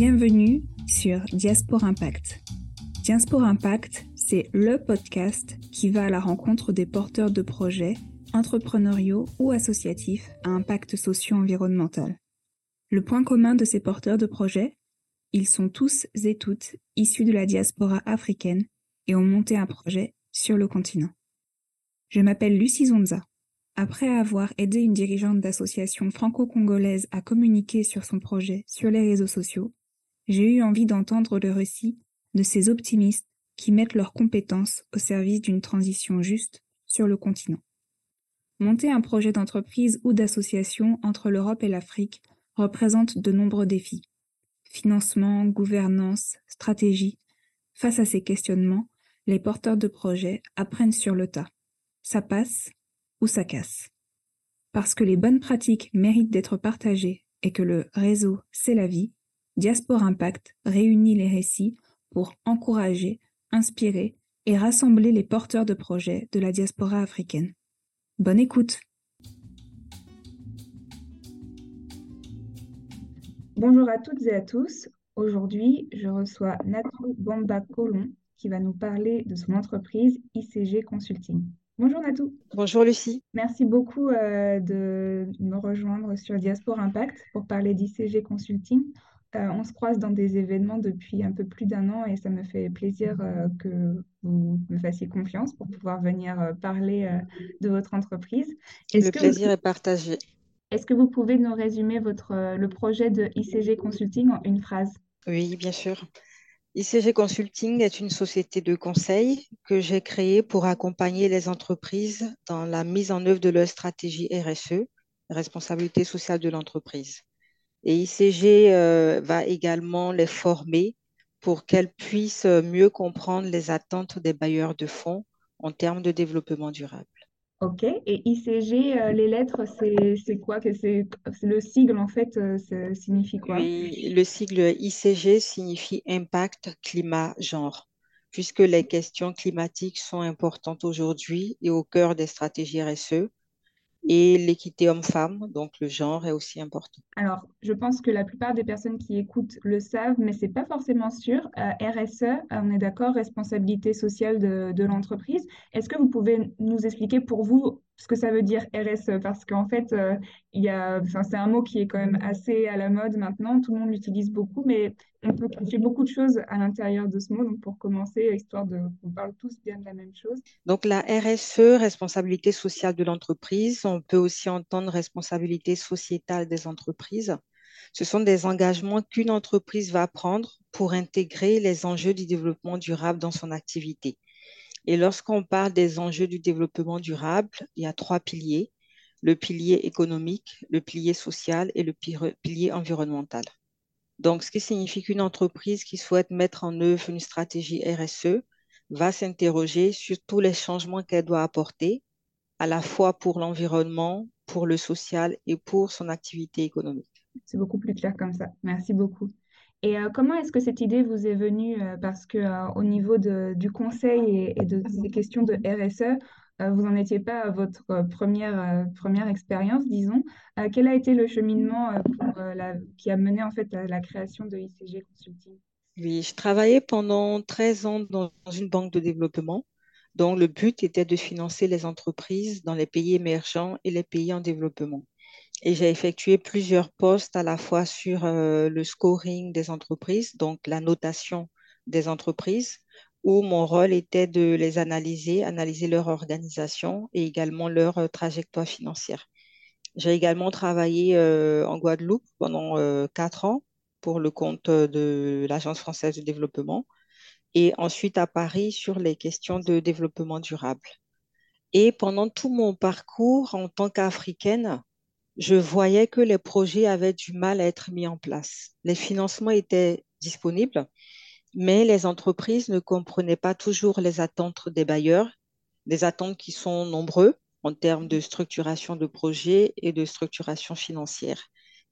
Bienvenue sur Diaspora Impact. Diaspora Impact, c'est le podcast qui va à la rencontre des porteurs de projets entrepreneuriaux ou associatifs à impact socio-environnemental. Le point commun de ces porteurs de projets, ils sont tous et toutes issus de la diaspora africaine et ont monté un projet sur le continent. Je m'appelle Lucie Zonza. Après avoir aidé une dirigeante d'association franco-congolaise à communiquer sur son projet sur les réseaux sociaux, j'ai eu envie d'entendre le récit de ces optimistes qui mettent leurs compétences au service d'une transition juste sur le continent. Monter un projet d'entreprise ou d'association entre l'Europe et l'Afrique représente de nombreux défis. Financement, gouvernance, stratégie. Face à ces questionnements, les porteurs de projets apprennent sur le tas. Ça passe, ou ça casse. Parce que les bonnes pratiques méritent d'être partagées et que le réseau, c'est la vie, Diaspora Impact réunit les récits pour encourager, inspirer et rassembler les porteurs de projets de la diaspora africaine. Bonne écoute Bonjour à toutes et à tous. Aujourd'hui, je reçois Natou Bamba Colon qui va nous parler de son entreprise ICG Consulting. Bonjour Natou. Bonjour Lucie. Merci beaucoup euh, de me rejoindre sur Diaspora Impact pour parler d'ICG Consulting. Euh, on se croise dans des événements depuis un peu plus d'un an et ça me fait plaisir euh, que vous me fassiez confiance pour pouvoir venir parler de votre entreprise. Le plaisir est partagé. Est-ce que vous pouvez nous résumer votre, le projet de ICG Consulting en une phrase? Oui, bien sûr. ICG Consulting est une société de conseil que j'ai créée pour accompagner les entreprises dans la mise en œuvre de leur stratégie RSE, responsabilité sociale de l'entreprise. Et ICG euh, va également les former pour qu'elles puissent mieux comprendre les attentes des bailleurs de fonds en termes de développement durable. Ok, et ICG, euh, les lettres, c'est quoi? Que le sigle en fait, euh, ça signifie quoi? Oui, le sigle ICG signifie impact, climat, genre, puisque les questions climatiques sont importantes aujourd'hui et au cœur des stratégies RSE. Et l'équité homme-femme, donc le genre est aussi important. Alors, je pense que la plupart des personnes qui écoutent le savent, mais c'est pas forcément sûr. Euh, RSE, euh, on est d'accord, responsabilité sociale de, de l'entreprise. Est-ce que vous pouvez nous expliquer pour vous ce que ça veut dire RSE, parce qu'en fait, euh, y c'est un mot qui est quand même assez à la mode maintenant, tout le monde l'utilise beaucoup, mais on peut cacher beaucoup de choses à l'intérieur de ce mot. Donc, pour commencer, histoire de qu'on parle tous bien de la même chose. Donc, la RSE, responsabilité sociale de l'entreprise, on peut aussi entendre responsabilité sociétale des entreprises. Ce sont des engagements qu'une entreprise va prendre pour intégrer les enjeux du développement durable dans son activité. Et lorsqu'on parle des enjeux du développement durable, il y a trois piliers, le pilier économique, le pilier social et le pilier environnemental. Donc, ce qui signifie qu'une entreprise qui souhaite mettre en œuvre une stratégie RSE va s'interroger sur tous les changements qu'elle doit apporter, à la fois pour l'environnement, pour le social et pour son activité économique. C'est beaucoup plus clair comme ça. Merci beaucoup. Et euh, comment est-ce que cette idée vous est venue euh, Parce que euh, au niveau de, du conseil et, de ces questions de RSE, vous n'en étiez pas à votre première, première expérience, disons. quel a été le cheminement qui a mené en fait à la création de ICG Consulting? Oui, je travaillais pendant 13 ans dans une banque de développement dont le but était de financer les entreprises dans les pays émergents et les pays en développement et j'ai effectué plusieurs postes à la fois sur euh, le scoring des entreprises, donc la notation des entreprises, où mon rôle était de les analyser, analyser leur organisation et également leur euh, trajectoire financière. J'ai également travaillé euh, en Guadeloupe pendant quatre ans pour le compte de l'Agence française de développement et ensuite à Paris sur les questions de développement durable. Et pendant tout mon parcours en tant qu'Africaine, je voyais que les projets avaient du mal à être mis en place. Les financements étaient disponibles, mais les entreprises ne comprenaient pas toujours les attentes des bailleurs, des attentes qui sont nombreuses en termes de structuration de projets et de structuration financière.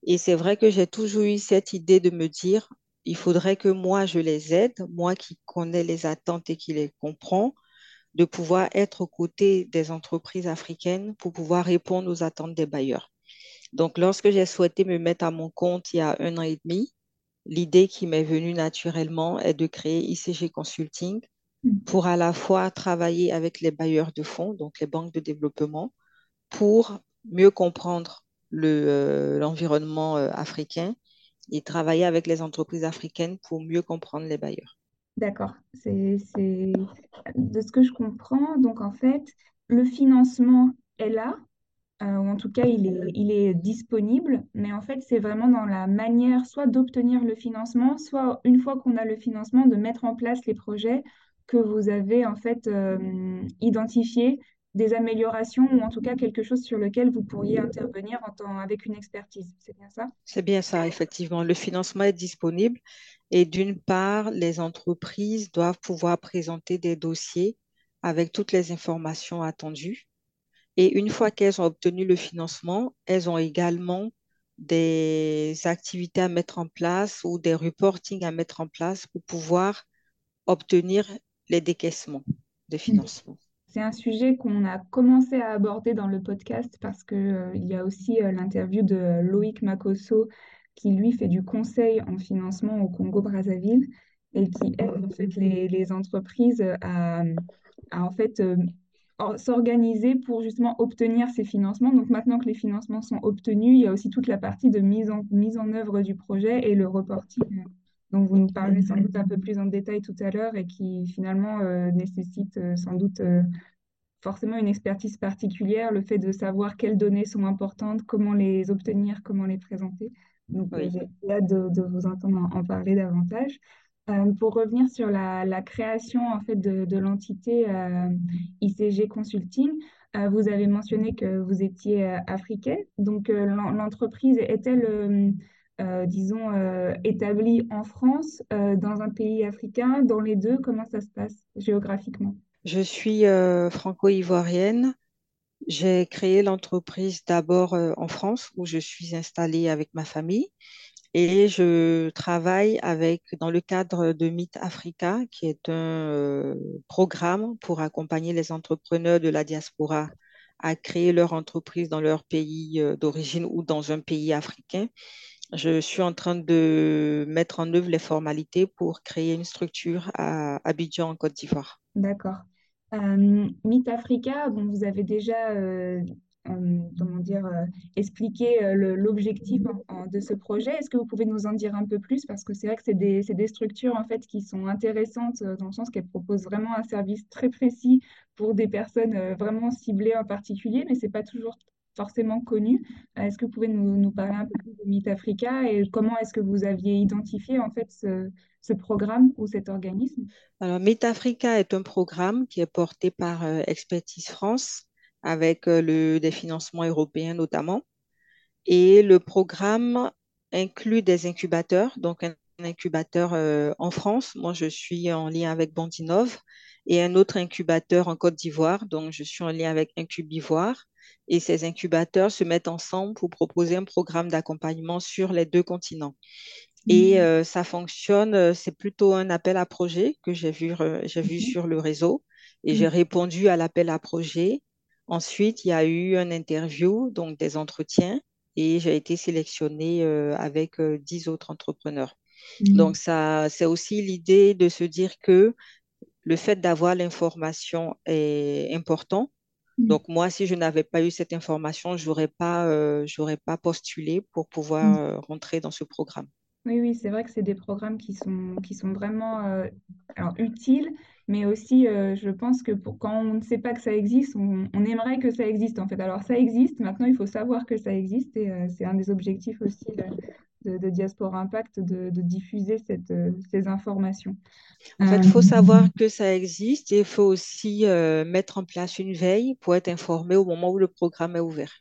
Et c'est vrai que j'ai toujours eu cette idée de me dire, il faudrait que moi, je les aide, moi qui connais les attentes et qui les comprends, de pouvoir être aux côtés des entreprises africaines pour pouvoir répondre aux attentes des bailleurs. Donc, lorsque j'ai souhaité me mettre à mon compte il y a un an et demi, l'idée qui m'est venue naturellement est de créer ICG Consulting Mm. pour à la fois travailler avec les bailleurs de fonds, donc les banques de développement, pour mieux comprendre le, euh, l'environnement euh, africain et travailler avec les entreprises africaines pour mieux comprendre les bailleurs. D'accord. C'est... De ce que je comprends, donc en fait, le financement est là, euh, ou en tout cas, il est, disponible, mais en fait, c'est vraiment dans la manière soit d'obtenir le financement, soit une fois qu'on a le financement, de mettre en place les projets que vous avez en fait euh, identifiés, des améliorations, ou en tout cas quelque chose sur lequel vous pourriez intervenir en avec une expertise. C'est bien ça? C'est bien ça, effectivement. Le financement est disponible et d'une part, les entreprises doivent pouvoir présenter des dossiers avec toutes les informations attendues. Et une fois qu'elles ont obtenu le financement, elles ont également des activités à mettre en place ou des reporting à mettre en place pour pouvoir obtenir les décaissements de financement. C'est un sujet qu'on a commencé à aborder dans le podcast parce que, euh, il y a aussi euh, l'interview de Loïc Makosso qui, lui, fait du conseil en financement au Congo-Brazzaville et qui aide en fait, les, les entreprises à, à, en fait, euh, s'organiser pour justement obtenir ces financements. Donc maintenant que les financements sont obtenus, il y a aussi toute la partie de mise en, mise en œuvre du projet et le reporting euh, dont vous nous parlez sans doute un peu plus en détail tout à l'heure et qui finalement euh, nécessite euh, sans doute euh, forcément une expertise particulière, le fait de savoir quelles données sont importantes, comment les obtenir, comment les présenter. Donc, Oui, j'ai hâte de, de vous entendre en, en parler davantage. Euh, pour revenir sur la, création en fait de, l'entité euh, ICG Consulting, euh, vous avez mentionné que vous étiez euh, africaine. Donc, l'en- l'entreprise est-elle, disons, établie en France, dans un pays africain, dans les deux? Comment ça se passe géographiquement? je suis franco-ivoirienne. J'ai créé l'entreprise d'abord en France où je suis installée avec ma famille et je travaille avec dans le cadre de Meet Africa qui est un euh, programme pour accompagner les entrepreneurs de la diaspora à créer leur entreprise dans leur pays euh, d'origine ou dans un pays africain. Je suis en train de mettre en œuvre les formalités pour créer une structure à Abidjan en Côte d'Ivoire. D'accord. Euh, Meet Africa, vous avez déjà euh, comment dire, euh, expliqué euh, l'objectif de ce projet. Est-ce que vous pouvez nous en dire un peu plus? Parce que c'est vrai que c'est des, des structures en fait, qui sont intéressantes euh, dans le sens qu'elles proposent vraiment un service très précis pour des personnes vraiment ciblées en particulier, mais c'est pas toujours forcément connu. Est-ce que vous pouvez nous, nous parler un peu plus de Meet Africa et comment est-ce que vous aviez identifié en fait ce, programme ou cet organisme? Alors, MetaAfrica est un programme qui est porté par Expertise France avec euh, le, des financements européens notamment. Et le programme inclut des incubateurs, donc un incubateur euh, en France. Moi, je suis en lien avec Bandinov et un autre incubateur en Côte d'Ivoire, donc je suis en lien avec Incubivoire. Et ces incubateurs se mettent ensemble pour proposer un programme d'accompagnement sur les deux continents. Et Mhm. euh, ça fonctionne, c'est plutôt un appel à projet que j'ai vu, j'ai vu Ok. sur le réseau et j'ai Mhm. répondu à l'appel à projet. Ensuite, il y a eu un interview, donc des entretiens, et j'ai été sélectionnée euh, avec euh, 10 autres entrepreneurs. Donc, Mhm. ça, c'est aussi l'idée de se dire que le fait d'avoir l'information est important. Mhm. Donc, moi, si je n'avais pas eu cette information, je n'aurais pas, euh, j'aurais pas postulé pour pouvoir euh, rentrer dans ce programme. Oui, oui, c'est vrai que c'est des programmes qui sont, qui sont vraiment euh, alors, utiles, mais aussi, euh, je pense que pour, quand on ne sait pas que ça existe, on, on aimerait que ça existe en fait. Alors, ça existe, maintenant, il faut savoir que ça existe et euh, c'est un des objectifs aussi de, de Diaspora Impact de, de diffuser cette, ces informations. En fait, il faut savoir que ça existe et il faut aussi mettre en place une veille pour être informé au moment où le programme est ouvert.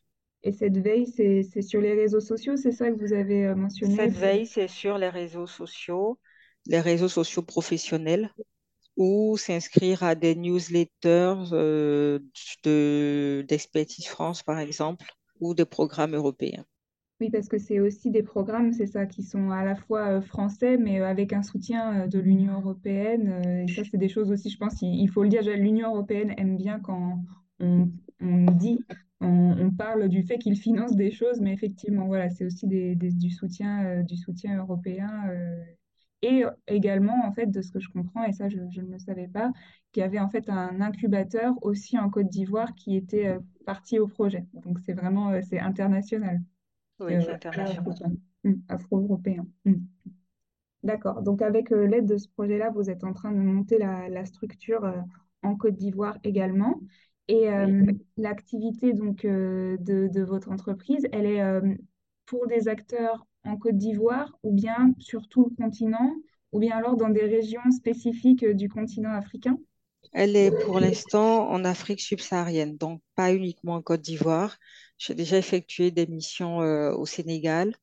Et cette veille, c'est, sur les réseaux sociaux, c'est ça que vous avez euh, mentionné? Cette veille, c'est sur les réseaux sociaux, les réseaux sociaux professionnels ou s'inscrire à des newsletters euh, de, d'Expertise France, par exemple, ou des programmes européens. Oui, parce que c'est aussi des programmes, c'est ça, qui sont à la fois euh, français, mais avec un soutien de l'Union européenne. et ça, c'est des choses aussi, je pense, il, il faut le dire, l'Union européenne aime bien quand on, on dit on, parle du fait qu'ils financent des choses, mais effectivement, voilà, c'est aussi des, des- du soutien, euh, du soutien européen. euh, et également, en fait, de ce que je comprends, et ça, je, je ne le savais pas, qu'il y avait en fait un incubateur aussi en Côte d'Ivoire qui était euh, parti au projet. Donc, c'est vraiment, euh, c'est international. Oui, C'est euh, international. hum, afro-européen. Hum. D'accord. Donc, avec euh, l'aide de ce projet-là, vous êtes en train de monter la, la structure euh, en Côte d'Ivoire également. Et euh, l'activité donc euh, de, de votre entreprise, elle est euh, pour des acteurs en Côte d'Ivoire ou bien sur tout le continent ou bien alors dans des régions spécifiques du continent africain? Elle est pour l'instant en Afrique subsaharienne, donc pas uniquement en Côte d'Ivoire. J'ai déjà effectué des missions au Sénégal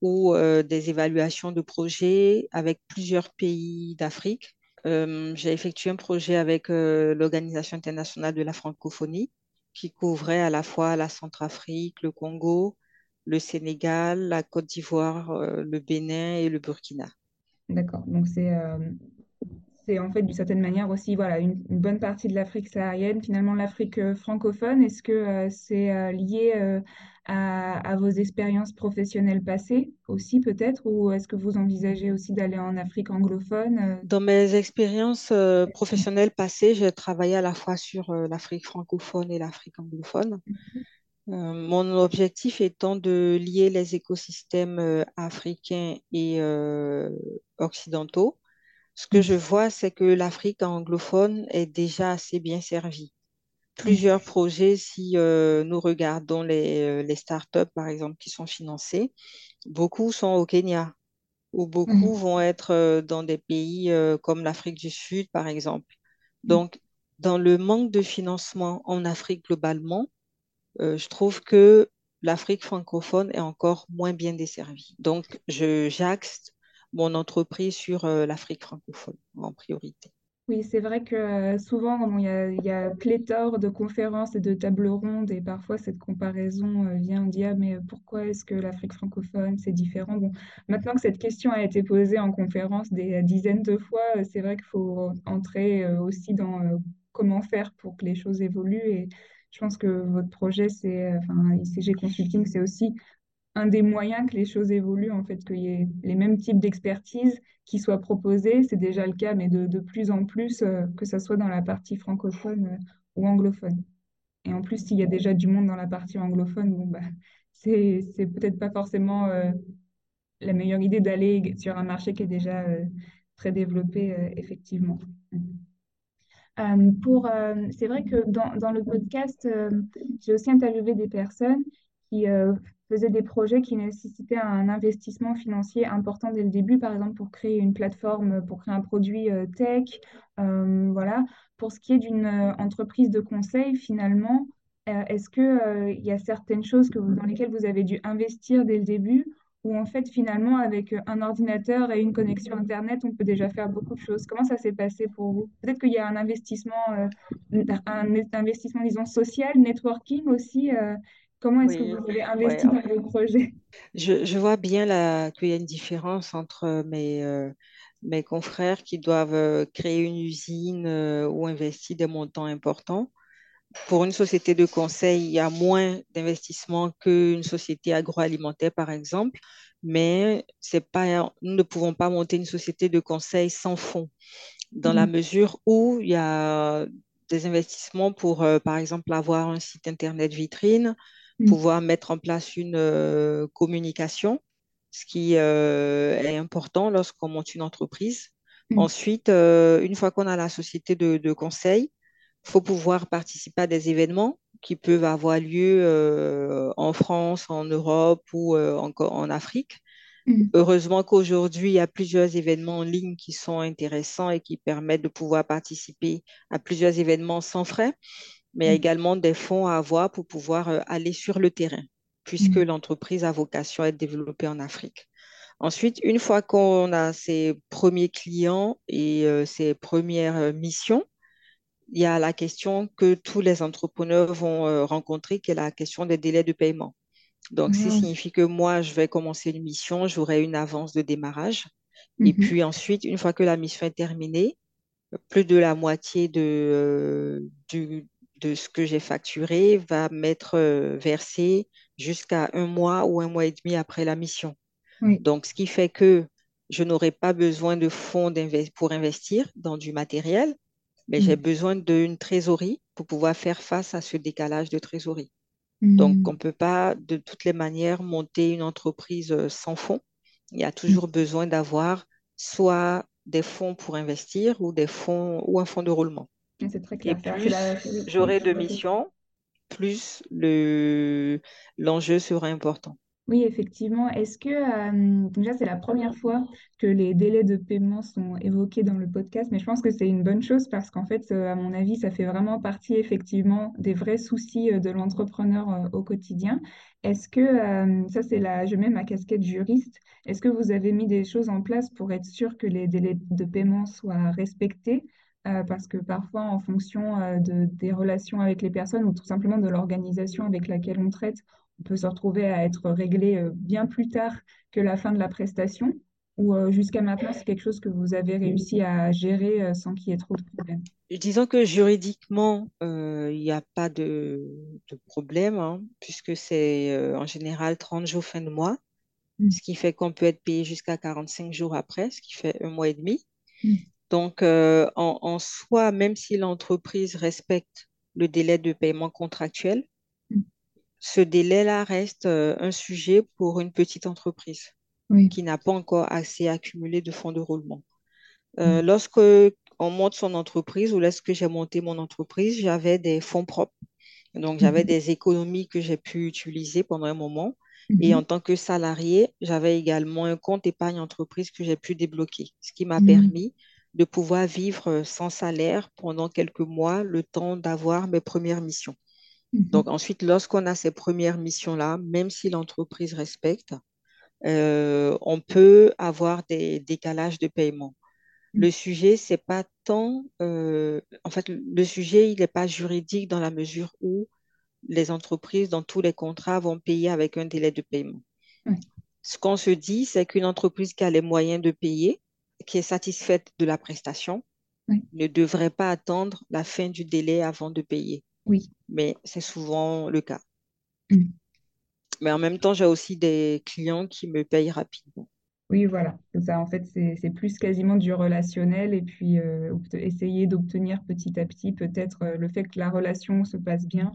ou des évaluations de projets avec plusieurs pays d'Afrique. J'ai effectué un projet avec l'Organisation internationale de la francophonie qui couvrait à la fois la Centrafrique, le Congo, le Sénégal, la Côte d'Ivoire, le Bénin et le Burkina. D'accord. Donc, c'est c'est en fait d'une certaine manière aussi voilà, une, bonne partie de l'Afrique saharienne, finalement l'Afrique euh, francophone. Est-ce que euh, c'est euh, lié à, vos expériences professionnelles passées aussi peut-être, ou est-ce que vous envisagez aussi d'aller en Afrique anglophone? Dans mes expériences professionnelles passées, j'ai travaillé à la fois sur l'Afrique francophone et l'Afrique anglophone. Mon objectif étant de lier les écosystèmes africains et occidentaux. Ce que je vois, c'est que l'Afrique anglophone est déjà assez bien servie. Plusieurs projets, si euh, nous regardons les, euh, les startups, par exemple, qui sont financés, beaucoup sont au Kenya ou beaucoup mm, vont être euh, dans des pays euh, comme l'Afrique du Sud, par exemple. Donc, dans le manque de financement en Afrique globalement, euh, je trouve que l'Afrique francophone est encore moins bien desservie. Donc, je, j'axe mon entreprise sur euh, l'Afrique francophone en priorité. Oui, c'est vrai que euh, souvent, bon, il y a, il y a pléthore de conférences et de tables rondes, et parfois cette comparaison euh, vient, on dit, ah, mais pourquoi est-ce que l'Afrique francophone, c'est différent? Bon, maintenant que cette question a été posée en conférence des dizaines de fois, c'est vrai qu'il faut entrer aussi dans comment faire pour que les choses évoluent, et je pense que votre projet, c'est, enfin, ICG Consulting, c'est aussi un des moyens que les choses évoluent, en fait, qu'il y ait les mêmes types d'expertise qui soient proposés. C'est déjà le cas, mais de, de plus en plus, euh, que ce soit dans la partie francophone euh, ou anglophone. Et en plus, s'il y a déjà du monde dans la partie anglophone, bon, bah, c'est, peut-être pas forcément euh, la meilleure idée d'aller sur un marché qui est déjà très développé, effectivement. Pour, c'est vrai que dans, dans le podcast, j'ai aussi interviewé des personnes qui faisaient des projets qui nécessitaient un investissement financier important dès le début, par exemple pour créer une plateforme, pour créer un produit euh, tech. Euh, voilà. Pour ce qui est d'une euh, entreprise de conseil, finalement, est-ce que, euh, y a certaines choses dans lesquelles vous avez dû investir dès le début? Ou en fait, finalement, avec un ordinateur et une connexion Internet, on peut déjà faire beaucoup de choses? Comment ça s'est passé pour vous? Peut-être qu'il y a un investissement, un investissement, disons, social, networking aussi. Euh, comment est-ce que vous avez ouais. investi dans vos projets? Je, je vois bien qu'il y a une différence entre mes, euh, mes confrères qui doivent euh, créer une usine euh, ou investir des montants importants. Pour une société de conseil, il y a moins d'investissement qu'une société agroalimentaire, par exemple, mais c'est pas, nous ne pouvons pas monter une société de conseil sans fonds, dans la Mm, mesure où il y a des investissements pour, euh, par exemple, avoir un site Internet vitrine, mm, pouvoir mettre en place une euh, communication, ce qui euh, est important lorsqu'on monte une entreprise. mm, Ensuite, euh, une fois qu'on a la société de, de conseil, il faut pouvoir participer à des événements qui peuvent avoir lieu en France, en Europe ou encore en Afrique. mm, Heureusement qu'aujourd'hui, il y a plusieurs événements en ligne qui sont intéressants et qui permettent de pouvoir participer à plusieurs événements sans frais, mais il y a mm, également des fonds à avoir pour pouvoir euh, aller sur le terrain, puisque mm, l'entreprise a vocation à être développée en Afrique. Ensuite, une fois qu'on a ses premiers clients et euh, ses premières euh, missions, il y a la question que tous les entrepreneurs vont euh, rencontrer, qui est la question des délais de paiement. Donc, ça signifie que moi, je vais commencer une mission, j'aurai une avance de démarrage. Et mhm, puis ensuite, une fois que la mission est terminée, plus de la moitié de, euh, du, de ce que j'ai facturé va m'être euh, versé jusqu'à un mois ou un mois et demi après la mission. Oui. Donc, ce qui fait que je n'aurai pas besoin de fonds pour investir dans du matériel, mais j'ai Mm. besoin d'une trésorerie pour pouvoir faire face à ce décalage de trésorerie. Donc, Mm. on ne peut pas de toutes les manières monter une entreprise euh, sans fonds. Il y a Mm. toujours besoin d'avoir soit des fonds pour investir ou des fonds ou un fonds de roulement. C'est très Et clair. La... plus j'aurai de missions, plus le l'enjeu sera important. Oui, effectivement. Est-ce que euh, déjà c'est la première fois que les délais de paiement sont évoqués dans le podcast, mais je pense que c'est une bonne chose parce qu'en fait, euh, à mon avis, ça fait vraiment partie effectivement des vrais soucis euh, de l'entrepreneur au quotidien. Est-ce que euh, ça c'est la, je mets ma casquette juriste. Est-ce que vous avez mis des choses en place pour être sûr que les délais de paiement soient respectés? Euh, parce que parfois, en fonction euh, de, des relations avec les personnes ou tout simplement de l'organisation avec laquelle on traite, on peut se retrouver à être réglé euh, bien plus tard que la fin de la prestation, ou jusqu'à maintenant, c'est quelque chose que vous avez réussi à gérer sans qu'il y ait trop de problèmes. Disons que juridiquement, il n'y a pas de, de problème, hein, puisque c'est en général 30 jours fin de mois, Mm. ce qui fait qu'on peut être payé jusqu'à 45 jours après, ce qui fait un mois et demi. Mm. Donc, euh, en, en soi, même si l'entreprise respecte le délai de paiement contractuel, Mm. ce délai-là reste euh, un sujet pour une petite entreprise Oui. qui n'a pas encore assez accumulé de fonds de roulement. Mm. Euh, lorsque on monte son entreprise ou lorsque j'ai monté mon entreprise, j'avais des fonds propres. Donc, j'avais Mhm. des économies que j'ai pu utiliser pendant un moment. Et Mhm. en tant que salarié, j'avais également un compte épargne entreprise que j'ai pu débloquer, ce qui m'a Mhm. permis de pouvoir vivre euh, sans salaire pendant quelques mois, le temps d'avoir mes premières missions. Mhm. Donc ensuite, lorsqu'on a ces premières missions-là, même si l'entreprise respecte, euh, on peut avoir des décalages de paiement. Le sujet, c'est pas tant, euh, en fait, le sujet, il n'est pas juridique dans la mesure où les entreprises, dans tous les contrats, vont payer avec un délai de paiement. Ce qu'on se dit, c'est qu'une entreprise qui a les moyens de payer, qui est satisfaite de la prestation, ne devrait pas attendre la fin du délai avant de payer. Oui. Mais c'est souvent le cas. Mm. Mais en même temps, j'ai aussi des clients qui me payent rapidement. Oui, voilà. Ça, en fait, c'est plus quasiment du relationnel et puis euh, essayer d'obtenir petit à petit peut-être euh, le fait que la relation se passe bien,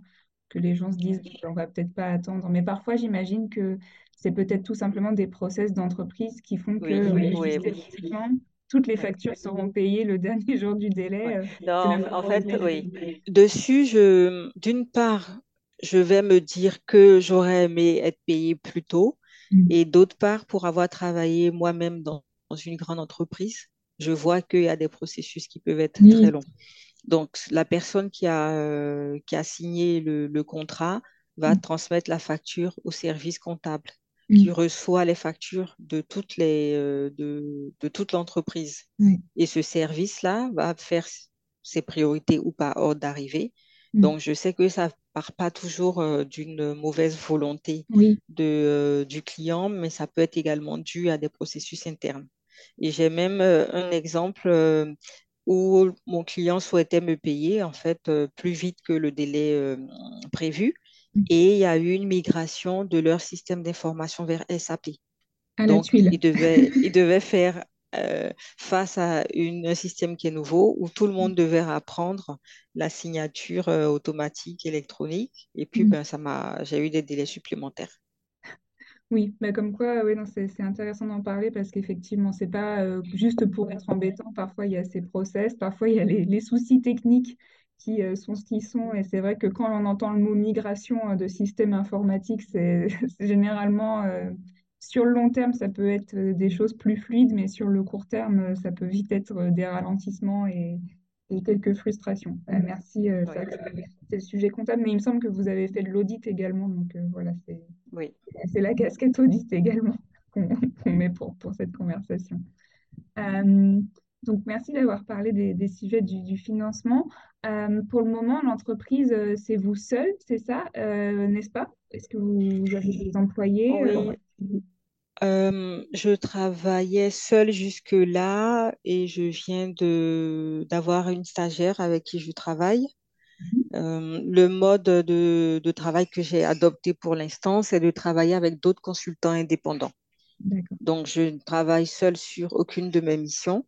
que les gens se disent, on va peut-être pas attendre. Mais parfois, j'imagine que c'est peut-être tout simplement des process d'entreprise qui font que Oui, euh, oui, oui. systématiquement, toutes les factures seront payées le dernier jour du délai. euh, Non, en fait, oui. Dessus, je, d'une part, je vais me dire que j'aurais aimé être payé plus tôt. Mm. Et d'autre part, pour avoir travaillé moi-même dans, dans une grande entreprise, je vois qu'il y a des processus qui peuvent être très longs. Donc, la personne qui a, euh, qui a signé le, le contrat va Mm. transmettre la facture au service comptable. Qui reçoit les factures de toutes les, euh, de, de toute l'entreprise. Oui. Et ce service-là va faire ses priorités ou pas ordre d'arrivée. Mm. Donc, je sais que ça part pas toujours euh, d'une mauvaise volonté Oui. de, euh, du client, mais ça peut être également dû à des processus internes. Et j'ai même euh, un exemple où mon client souhaitait me payer en fait plus vite que le délai prévu. Mm. Et il y a eu une migration de leur système d'information vers SAP. À la Donc, tuile. ils devaient, ils devaient faire euh, face à une, un système qui est nouveau où tout le monde devait apprendre la signature euh, automatique électronique. Et puis, Mm. ben, ça m'a, j'ai eu des délais supplémentaires. Oui, bah comme quoi, ouais, c'est c'est intéressant d'en parler parce qu'effectivement, c'est pas euh, juste pour être embêtant. Parfois, il y a ces process, parfois, il y a les, les soucis techniques qui euh, sont ce qu'ils sont. Et c'est vrai que quand on entend le mot migration euh, de système informatique, c'est généralement euh, sur le long terme, ça peut être des choses plus fluides, mais sur le court terme, ça peut vite être des ralentissements et, et quelques frustrations. Euh, merci, euh, c'est Oui, le sujet comptable, mais il me semble que vous avez fait de l'audit également, donc voilà, c'est. oui. La casquette audit également qu'on qu'on met pour, pour cette conversation. Donc, merci d'avoir parlé des, des sujets du, du financement. Euh, pour le moment, l'entreprise, euh, c'est vous seul, c'est ça, euh, n'est-ce pas? Est-ce que vous, vous avez des employés? Oui, euh, je travaillais seule jusque-là et je viens d'avoir une stagiaire avec qui je travaille. Euh, le mode de, de travail que j'ai adopté pour l'instant, c'est de travailler avec d'autres consultants indépendants. Donc, je ne travaille seule sur aucune de mes missions.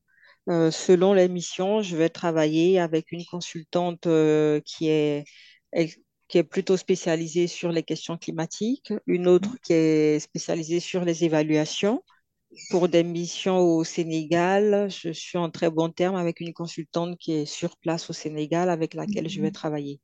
Euh, selon les missions, je vais travailler avec une consultante euh, qui est, qui est plutôt spécialisée sur les questions climatiques, une autre qui est spécialisée sur les évaluations. Pour des missions au Sénégal, je suis en très bon terme avec une consultante qui est sur place au Sénégal avec laquelle je vais travailler.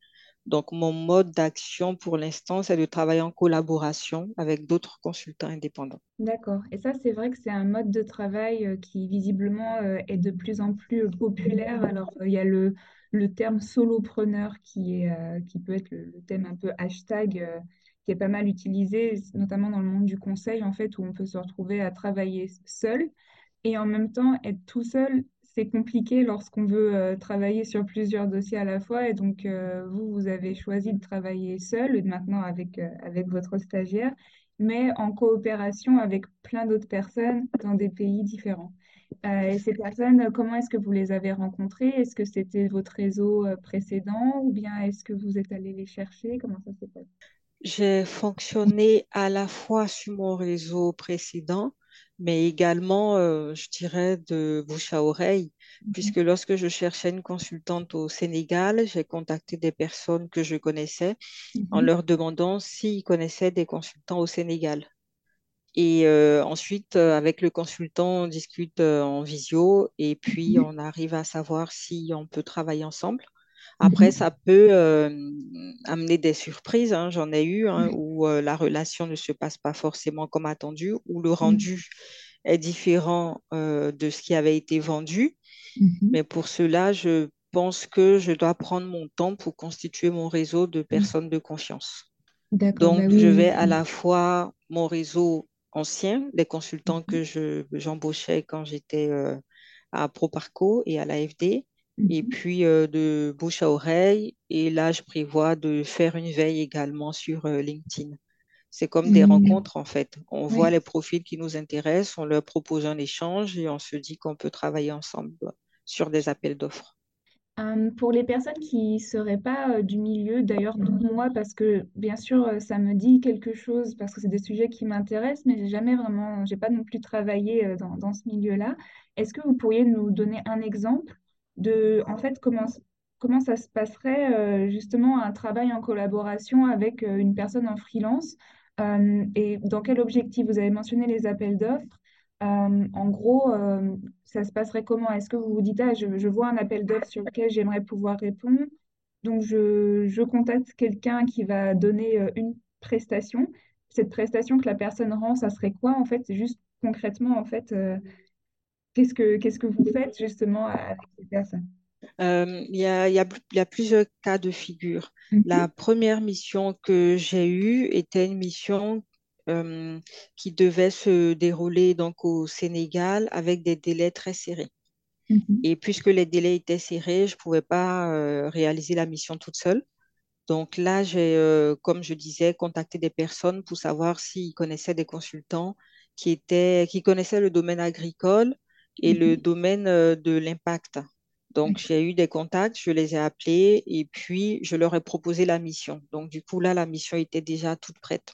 Donc, mon mode d'action pour l'instant, c'est de travailler en collaboration avec d'autres consultants indépendants. D'accord. Et ça, c'est vrai que c'est un mode de travail euh, qui visiblement euh, est de plus en plus populaire. Alors, euh, il y a le, le terme solopreneur qui est, qui peut être le, thème un peu hashtag qui est pas mal utilisé, notamment dans le monde du conseil, en fait, où on peut se retrouver à travailler seul et en même temps être tout seul c'est compliqué lorsqu'on veut euh, travailler sur plusieurs dossiers à la fois. Et donc, euh, vous, vous avez choisi de travailler seul, maintenant avec, euh, avec votre stagiaire, mais en coopération avec plein d'autres personnes dans des pays différents. et ces personnes, comment est-ce que vous les avez rencontrées? Est-ce que c'était votre réseau précédent ou bien est-ce que vous êtes allé les chercher? Comment ça s'est passé? J'ai fonctionné à la fois sur mon réseau précédent, mais également, euh, je dirais, de bouche à oreille, mhm. puisque lorsque je cherchais une consultante au Sénégal, j'ai contacté des personnes que je connaissais en mhm. leur demandant s'ils connaissaient des consultants au Sénégal. Et euh, ensuite, euh, avec le consultant, on discute en visio et puis mhm. on arrive à savoir si on peut travailler ensemble. Après, ça peut amener des surprises. Hein, j'en ai eu hein, où la relation ne se passe pas forcément comme attendu, où le rendu est différent de ce qui avait été vendu. Mais pour cela, je pense que je dois prendre mon temps pour constituer mon réseau de personnes de confiance. Donc, bah je vais à la fois mon réseau ancien, des consultants que j'embauchais quand j'étais à ProParco et à l'AFD, et mhm. puis euh, de bouche à oreille. Et là, je prévois de faire une veille également sur euh, LinkedIn. C'est comme des mhm. rencontres en fait. On voit les profils qui nous intéressent, on leur propose un échange et on se dit qu'on peut travailler ensemble sur des appels d'offres. Pour les personnes qui ne seraient pas du milieu, d'ailleurs moi, parce que bien sûr ça me dit quelque chose, parce que c'est des sujets qui m'intéressent, mais j'ai jamais vraiment, j'ai pas non plus travaillé dans, dans ce milieu-là. Est-ce que vous pourriez nous donner un exemple? De, en fait, comment, comment ça se passerait euh, justement un travail en collaboration avec euh, une personne en freelance euh, et dans quel objectif? Vous avez mentionné les appels d'offres. en gros, ça se passerait comment? Est-ce que vous vous dites, ah, je, vois un appel d'offres sur lequel j'aimerais pouvoir répondre, donc je, je contacte quelqu'un qui va donner une prestation. Cette prestation que la personne rend, ça serait quoi en fait? Juste concrètement en fait Qu'est-ce que, qu'est-ce que vous faites justement avec ces personnes euh, il y, a, y, a, y, a, plusieurs cas de figure. Mhm. La première mission que j'ai eue était une mission euh, qui devait se dérouler donc au Sénégal avec des délais très serrés. Mhm. Et puisque les délais étaient serrés, je ne pouvais pas euh, réaliser la mission toute seule. Donc là, j'ai, comme je disais, contacté des personnes pour savoir s'ils connaissaient des consultants qui, étaient, qui connaissaient le domaine agricole et le mhm. domaine euh, de l'impact. Donc, j'ai eu des contacts, je les ai appelés et puis je leur ai proposé la mission. Donc, du coup, là, la mission était déjà toute prête.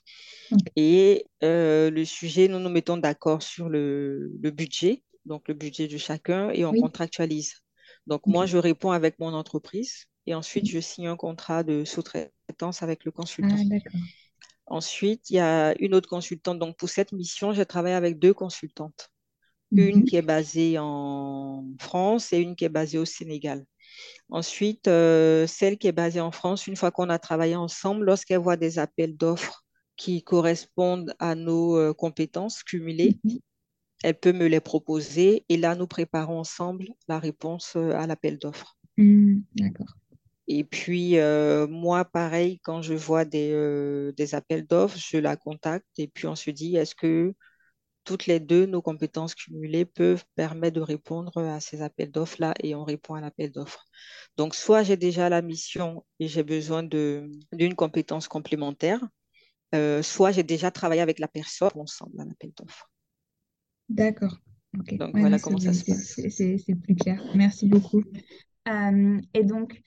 Et euh, le sujet, nous nous mettons d'accord sur le, budget, donc le budget de chacun, et on contractualise. Donc, moi, je réponds avec mon entreprise et ensuite, je signe un contrat de sous-traitance avec le consultant. Ah, ensuite, il y a une autre consultante. Donc, pour cette mission, j'ai travaillé avec deux consultantes une mhm. qui est basée en France et une qui est basée au Sénégal. Ensuite, euh, celle qui est basée en France, une fois qu'on a travaillé ensemble, lorsqu'elle voit des appels d'offres qui correspondent à nos euh, compétences cumulées, mhm. elle peut me les proposer et là, nous préparons ensemble la réponse euh, à l'appel d'offres. Mhm. D'accord. Et puis, moi, pareil, quand je vois des, des appels d'offres, je la contacte et puis on se dit, est-ce que toutes les deux, nos compétences cumulées peuvent permettre de répondre à ces appels d'offres-là et on répond à l'appel d'offres. Donc, soit j'ai déjà la mission et j'ai besoin d'une compétence complémentaire, euh, soit j'ai déjà travaillé avec la personne ensemble à l'appel d'offres. D'accord. Donc, voilà comment ça se passe. C'est plus clair. Merci beaucoup. Euh, et donc,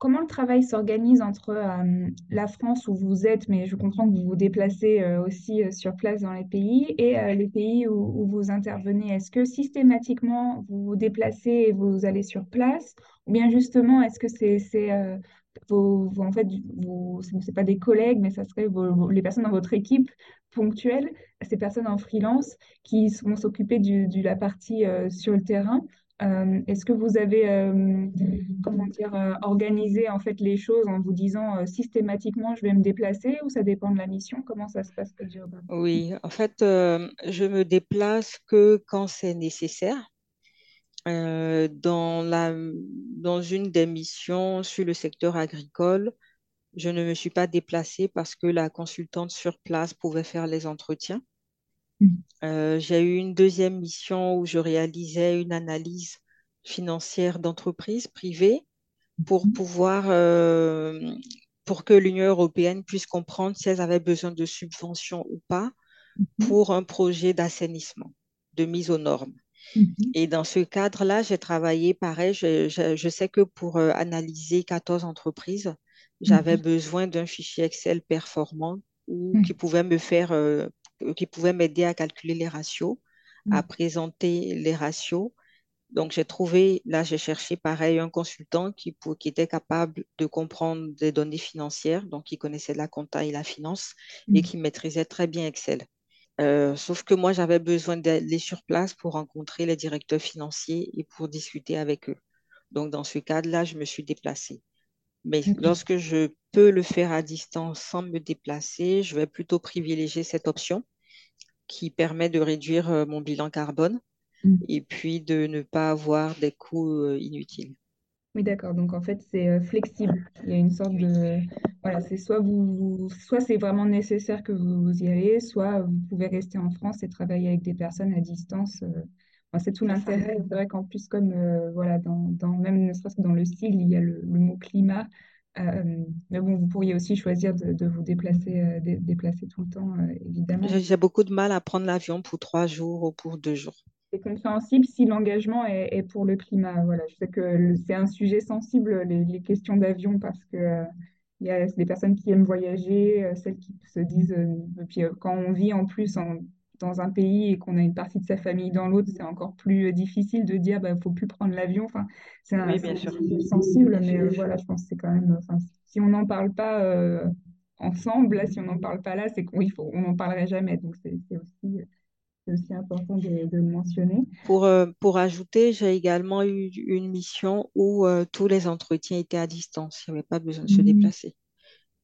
comment le travail s'organise entre euh, la France où vous êtes, mais je comprends que vous vous déplacez euh, aussi euh, sur place dans les pays, et les pays où, vous intervenez? Est-ce que systématiquement vous vous déplacez et vous allez sur place, ou bien justement, est-ce que c'est, c'est vos, en fait, c'est pas des collègues, mais ça serait les personnes dans votre équipe ponctuelle, ces personnes en freelance qui vont s'occuper de la partie sur le terrain? Euh, est-ce que vous avez, euh, comment dire, euh, organisé en fait les choses en vous disant systématiquement je vais me déplacer ou ça dépend de la mission? Comment ça se passe? Oui, en fait, je me déplace que quand c'est nécessaire. Dans la, dans une des missions sur le secteur agricole, je ne me suis pas déplacée parce que la consultante sur place pouvait faire les entretiens. Mm. Euh, j'ai eu une deuxième mission où je réalisais une analyse financière d'entreprise privée pour pouvoir, euh, pour que l'Union européenne puisse comprendre si elles avaient besoin de subventions ou pas Mhm. pour un projet d'assainissement, de mise aux normes. Mhm. Et dans ce cadre-là, j'ai travaillé pareil. Je, je- je sais que pour euh, analyser 14 entreprises, j'avais Mhm. besoin d'un fichier Excel performant ou qui Mhm. pouvait me faire, euh, qui pouvait m'aider à calculer les ratios, à présenter les ratios. Donc, j'ai trouvé, là, j'ai cherché pareil un consultant qui, pour- qui était capable de comprendre des données financières, donc qui connaissait la compta et la finance et Mhm. qui maîtrisait très bien Excel. Euh, sauf que moi, j'avais besoin d'aller sur place pour rencontrer les directeurs financiers et pour discuter avec eux. Donc, dans ce cadre-là, je me suis déplacée. Mais lorsque je peux le faire à distance sans me déplacer, je vais plutôt privilégier cette option qui permet de réduire euh, mon bilan carbone Mhm. et puis de ne pas avoir des coûts euh, inutiles. Oui, d'accord. Donc en fait, c'est euh, flexible. Il y a une sorte de... Voilà, c'est soit vous, soit c'est vraiment nécessaire que vous, y allez, soit vous pouvez rester en France et travailler avec des personnes à distance. Enfin, c'est tout l'intérêt. C'est vrai qu'en plus, comme euh, voilà, dans, dans, même ne serait-ce que dans le style, il y a le, le mot climat. Euh, mais bon, vous pourriez aussi choisir de, de vous déplacer, euh, dé- déplacer tout le temps, euh, évidemment. J'ai beaucoup de mal à prendre l'avion pour trois jours ou pour deux jours. C'est compréhensible si l'engagement est, est pour le climat. Voilà, je sais que c'est un sujet sensible, les, les questions d'avion, parce que euh, il y a des personnes qui aiment voyager, celles qui se disent, et puis quand on vit en plus en- dans un pays et qu'on a une partie de sa famille dans l'autre, c'est encore plus euh, difficile de dire, bah, faut plus prendre l'avion. Enfin, c'est un, Oui, bien sûr. sensible, Bien mais sûr. euh, voilà, je pense que c'est quand même, enfin, si on n'en parle pas euh, ensemble, là, si on n'en parle pas là, c'est qu'on il faut, on n'en parlerait jamais. Donc c'est aussi, c'est aussi important de, de le mentionner. Pour, euh, pour ajouter, j'ai également eu une mission où euh, tous les entretiens étaient à distance. Il n'y avait pas besoin de se Mhm. déplacer.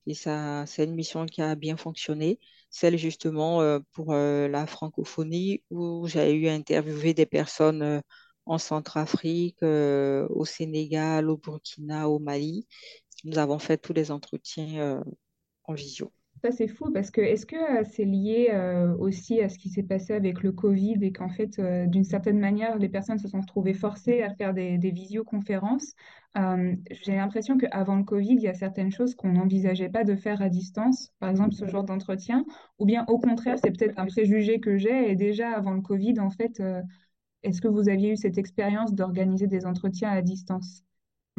Et ça, c'est une mission qui a bien fonctionné. Celle justement euh, pour euh, la francophonie où j'ai eu à interviewer des personnes euh, en Centrafrique, au Sénégal, au Burkina, au Mali. Nous avons fait tous les entretiens en visio. Ça, c'est fou parce que est-ce que euh, c'est lié euh, aussi à ce qui s'est passé avec le Covid et qu'en fait, euh, d'une certaine manière, les personnes se sont trouvées forcées à faire des, des visioconférences? J'ai l'impression qu'avant le Covid, il y a certaines choses qu'on n'envisageait pas de faire à distance, par exemple ce genre d'entretien, ou bien au contraire, c'est peut-être un préjugé que j'ai et déjà avant le Covid, en fait, est-ce que vous aviez eu cette expérience d'organiser des entretiens à distance?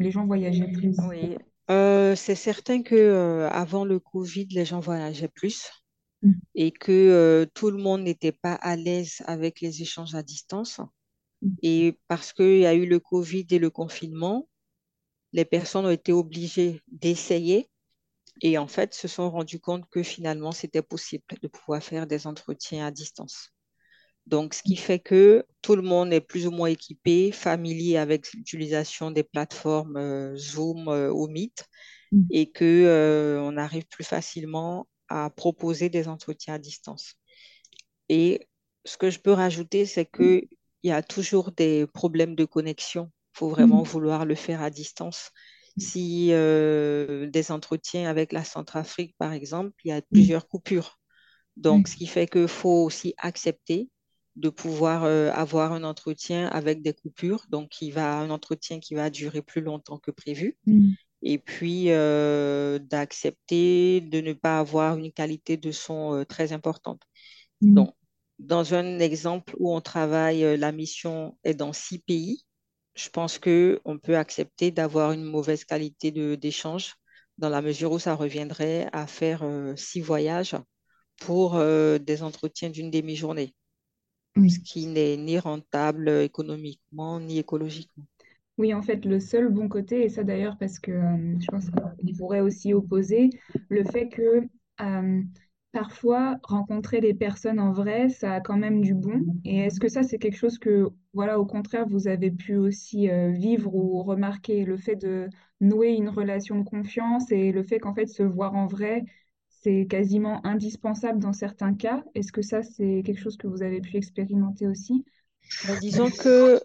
Les gens voyageaient plus? Oui, Euh, c'est certain que euh, avant le Covid, les gens voyageaient plus Mm. et que euh, tout le monde n'était pas à l'aise avec les échanges à distance. Et parce qu'il y a eu le Covid et le confinement, les personnes ont été obligées d'essayer et en fait se sont rendues compte que finalement c'était possible de pouvoir faire des entretiens à distance. Donc, ce qui fait que tout le monde est plus ou moins équipé, familier avec l'utilisation des plateformes euh, Zoom euh, ou Meet Mm. et que euh, on arrive plus facilement à proposer des entretiens à distance. Et ce que je peux rajouter, c'est que il y a toujours des problèmes de connexion. Il faut vraiment Mm. vouloir le faire à distance. Si des entretiens avec la Centrafrique, par exemple, il y a Mm. plusieurs coupures. Donc, ce Mm. qui fait qu'il faut aussi accepter de pouvoir euh, avoir un entretien avec des coupures. Donc, il va, un entretien qui va durer plus longtemps que prévu Mm. et puis euh, d'accepter de ne pas avoir une qualité de son euh, très importante. Mm. Donc, dans un exemple où on travaille, la mission est dans six pays, je pense qu'on peut accepter d'avoir une mauvaise qualité d'échange dans la mesure où ça reviendrait à faire six voyages pour des entretiens d'une demi-journée, ce qui n'est ni rentable économiquement ni écologiquement. Oui, en fait, le seul bon côté, et ça d'ailleurs parce que euh, je pense qu'on pourrait aussi opposer le fait que parfois, rencontrer les personnes en vrai, ça a quand même du bon. Et est-ce que ça, c'est quelque chose que, voilà, au contraire, vous avez pu aussi euh, vivre ou remarquer, le fait de nouer une relation de confiance et le fait qu'en fait, se voir en vrai, c'est quasiment indispensable dans certains cas. Est-ce que ça, c'est quelque chose que vous avez pu expérimenter aussi? Ben, disons que euh,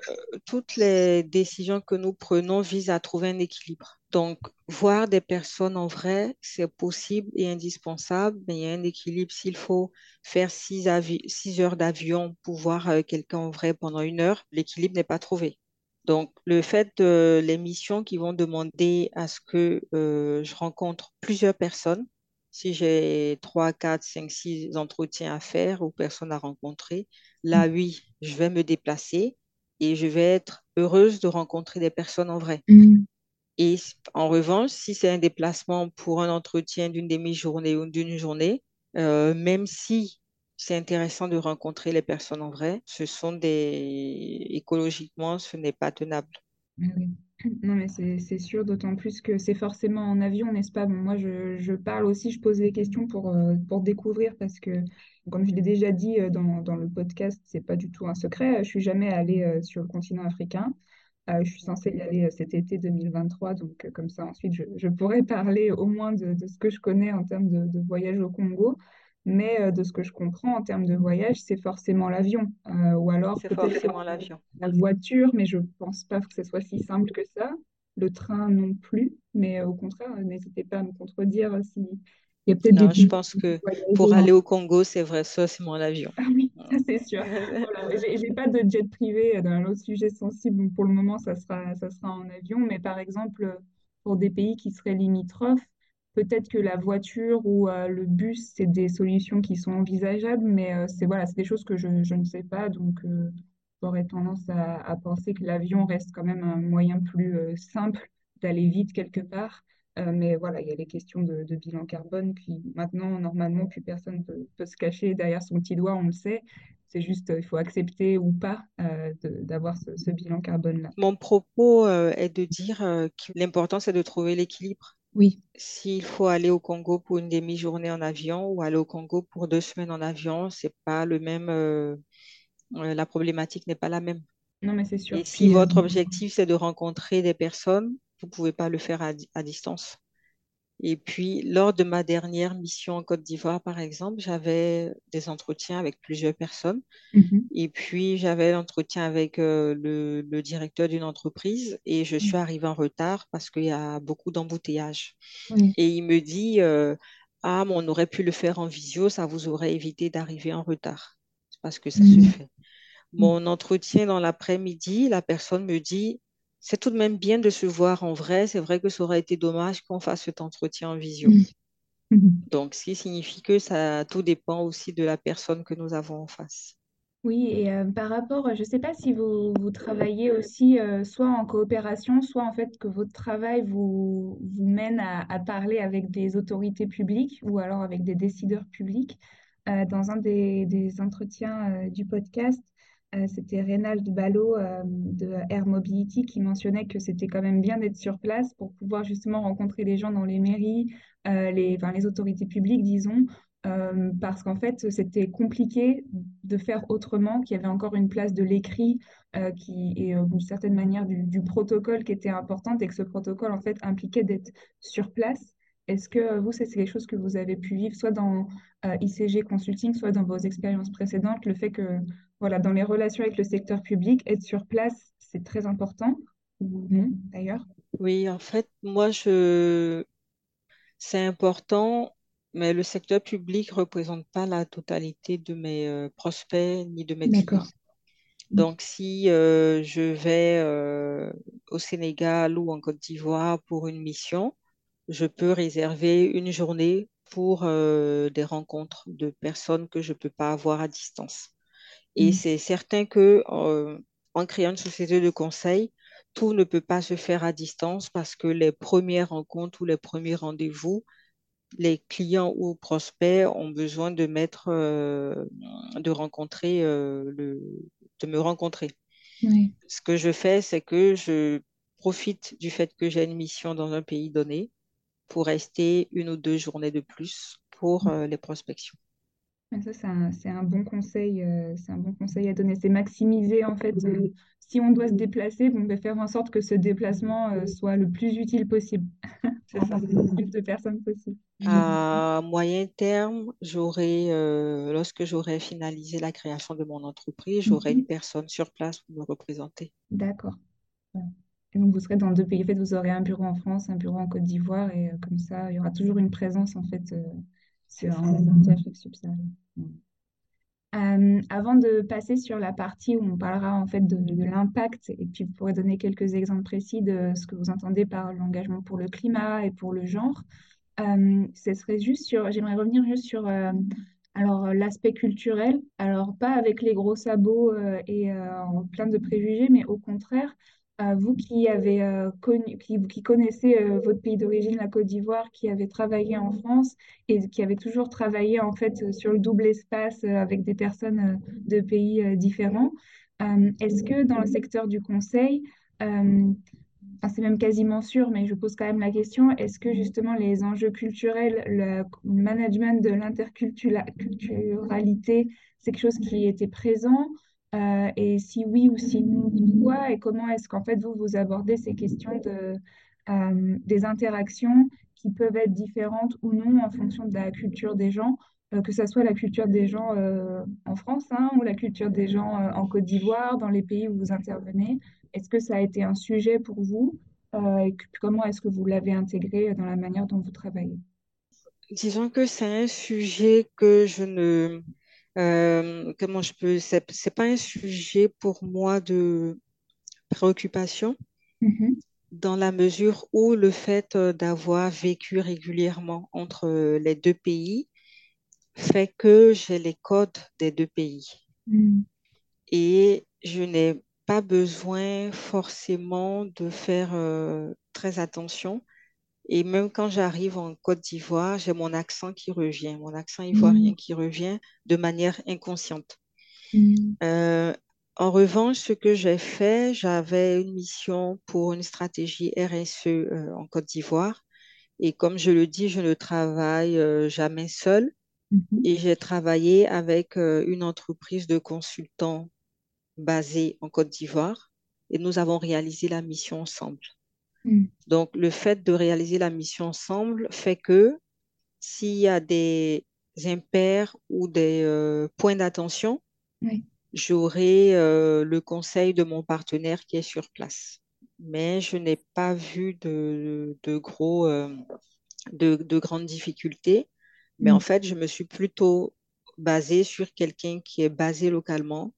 toutes les décisions que nous prenons visent à trouver un équilibre. Donc, voir des personnes en vrai, c'est possible et indispensable, mais il y a un équilibre. S'il faut faire six, heures d'avion pour voir euh, quelqu'un en vrai pendant une heure, l'équilibre n'est pas trouvé. Donc, le fait de les missions qui vont demander à ce que euh, je rencontre plusieurs personnes, si j'ai trois, quatre, cinq, six entretiens à faire ou personnes à rencontrer, là, oui, je vais me déplacer et je vais être heureuse de rencontrer des personnes en vrai. Mm. Et en revanche, si c'est un déplacement pour un entretien d'une demi-journée ou d'une journée, euh, même si c'est intéressant de rencontrer les personnes en vrai, ce sont des écologiquement, ce n'est pas tenable. Ah non, mais c'est sûr, d'autant plus que c'est forcément en avion, n'est-ce pas? Moi, je, je, parle aussi, je pose des questions pour, euh, pour découvrir parce que, comme je l'ai déjà dit euh, dans, le podcast, c'est pas du tout un secret. Je suis jamais allée sur le continent africain. Euh, je suis censée y aller euh, cet été 2023, donc euh, comme ça ensuite je, pourrais parler au moins de, ce que je connais en termes de, voyage au Congo, mais de ce que je comprends en termes de voyage, c'est forcément l'avion, ou alors forcément l'avion. La voiture, mais je pense pas que ce soit si simple que ça. Le train non plus, mais au contraire, n'hésitez pas à me contredire si il y a peut-être non, je pense que pour aller au Congo, c'est vrai, ça, c'est mon avion. Ah oui, ça c'est sûr. voilà. J'ai pas de jet privé dans un autre sujet sensible. Pour le moment, ça sera, ça sera en avion. Mais par exemple, pour des pays qui seraient limitrophes, peut-être que la voiture ou euh, le bus, c'est des solutions qui sont envisageables. Mais euh, c'est voilà, des choses que je, je, ne sais pas. Donc, euh, j'aurais tendance à, penser que l'avion reste quand même un moyen plus simple d'aller vite quelque part. Mais voilà, il y a les questions de, bilan carbone qui, maintenant, normalement, plus personne peut, peut, se cacher derrière son petit doigt, on le sait. C'est juste, il faut accepter ou pas d'avoir ce, bilan carbone-là. Mon propos est de dire que l'important, c'est de trouver l'équilibre. Oui. S'il faut aller au Congo pour une demi-journée en avion ou aller au Congo pour deux semaines en avion, c'est pas le même. la problématique n'est pas la même. Non, mais c'est sûr. Et si votre objectif, c'est de rencontrer des personnes, vous ne pouvez pas le faire à, distance. Et puis, lors de ma dernière mission en Côte d'Ivoire, par exemple, j'avais des entretiens avec plusieurs personnes. Mm-hmm. Et puis, j'avais l'entretien avec euh, le, directeur d'une entreprise et je suis arrivée en retard parce qu'il y a beaucoup d'embouteillages. Et il me dit, euh, ah, mais on aurait pu le faire en visio, ça vous aurait évité d'arriver en retard. Parce que ça se mm. fait. Mon entretien dans l'après-midi, la personne me dit, c'est tout de même bien de se voir en vrai. C'est vrai que ça aurait été dommage qu'on fasse cet entretien en visio. Donc, ce qui signifie que ça tout dépend aussi de la personne que nous avons en face. Oui, et euh, par rapport, je ne sais pas si vous, vous travaillez aussi euh, soit en coopération, soit en fait que votre travail vous, vous mène à, parler avec des autorités publiques ou alors avec des décideurs publics. Euh, dans un des, des entretiens du podcast, c'était Reynald Ballot euh, de Air Mobility qui mentionnait que c'était quand même bien d'être sur place pour pouvoir justement rencontrer les gens dans les mairies, euh, les, les autorités publiques, disons, parce qu'en fait, c'était compliqué de faire autrement, qu'il y avait encore une place de l'écrit qui est d'une certaine manière du, protocole qui était importante et que ce protocole, en fait, impliquait d'être sur place. Est-ce que vous, c'est quelque chose que vous avez pu vivre, soit dans ICG Consulting, soit dans vos expériences précédentes, le fait que voilà, dans les relations avec le secteur public, être sur place, c'est très important, ou non d'ailleurs Oui, en fait, moi, je... c'est important, mais le secteur public ne représente pas la totalité de mes euh, prospects ni de mes clients. Donc, si euh, je vais euh, au Sénégal ou en Côte d'Ivoire pour une mission, je peux réserver une journée pour des rencontres de personnes que je ne peux pas avoir à distance. Et mm. c'est certain que euh, en créant une société de conseil, tout ne peut pas se faire à distance parce que les premières rencontres ou les premiers rendez-vous, les clients ou prospects ont besoin de mettre, euh, de rencontrer, euh, le, de me rencontrer. Oui. Ce que je fais, c'est que je profite du fait que j'ai une mission dans un pays donné pour rester une ou deux journées de plus pour euh, les prospections. Ça, c'est un, bon conseil, euh, c'est un bon conseil à donner. C'est maximiser, en fait, euh, si on doit se déplacer, bon, ben, faire en sorte que ce déplacement, euh, soit le plus utile possible. Pour rencontrer le plus de personnes possible. À moyen terme, j'aurai, euh, lorsque j'aurai finalisé la création de mon entreprise, j'aurai une Mhm. personne sur place pour me représenter. D'accord. Ouais. Et donc, vous serez dans deux pays. En fait, vous aurez un bureau en France, un bureau en Côte d'Ivoire, et comme ça, il y aura toujours une présence, en fait, sur. Euh, avant de passer sur la partie où on parlera en fait de, de l'impact, et puis vous pourrez donner quelques exemples précis de ce que vous entendez par l'engagement pour le climat et pour le genre, euh, ce serait juste sur, j'aimerais revenir juste sur euh, alors l'aspect culturel, alors pas avec les gros sabots euh, et euh, en plein de préjugés, mais au contraire, vous qui avez euh, connu, qui, qui connaissez euh, votre pays d'origine, la Côte d'Ivoire, qui avez travaillé en France et qui avez toujours travaillé en fait euh, sur le double espace euh, avec des personnes euh, de pays euh, différents, euh, est-ce que dans le secteur du conseil, euh, c'est même quasiment sûr, mais je pose quand même la question, est-ce que justement les enjeux culturels, le management de l'interculturalité, c'est quelque chose qui était présent? Euh, et si oui ou si non, pourquoi? Et comment est-ce qu'en fait vous, vous abordez ces questions de, euh, des interactions qui peuvent être différentes ou non en fonction de la culture des gens, euh, que ce soit la culture des gens en France hein, ou la culture des gens en Côte d'Ivoire, dans les pays où vous intervenez? Est-ce que ça a été un sujet pour vous et comment est-ce que vous l'avez intégré dans la manière dont vous travaillez? Disons que c'est un sujet que je ne, euh, comment je peux, c'est, c'est pas un sujet pour moi de préoccupation Mhm, dans la mesure où le fait euh, d'avoir vécu régulièrement entre euh, les deux pays fait que j'ai les codes des deux pays mhm, et je n'ai pas besoin forcément de faire euh, très attention. Et même quand j'arrive en Côte d'Ivoire, j'ai mon accent qui revient, mon accent ivoirien mhm, qui revient de manière inconsciente. mhm, Euh, en revanche, ce que j'ai fait, j'avais une mission pour une stratégie RSE euh, en Côte d'Ivoire. Et comme je le dis, je ne travaille euh, jamais seule. mhm, Et j'ai travaillé avec une entreprise de consultants basée en Côte d'Ivoire. Et nous avons réalisé la mission ensemble. Mhm. Donc, le fait de réaliser la mission ensemble fait que s'il y a des impairs ou des euh, points d'attention, Oui. j'aurai euh, le conseil de mon partenaire qui est sur place. Mais je n'ai pas vu de, de gros, euh, de, de grandes difficultés. Mais en Mhm. fait, je me suis plutôt basée sur quelqu'un qui est basé localement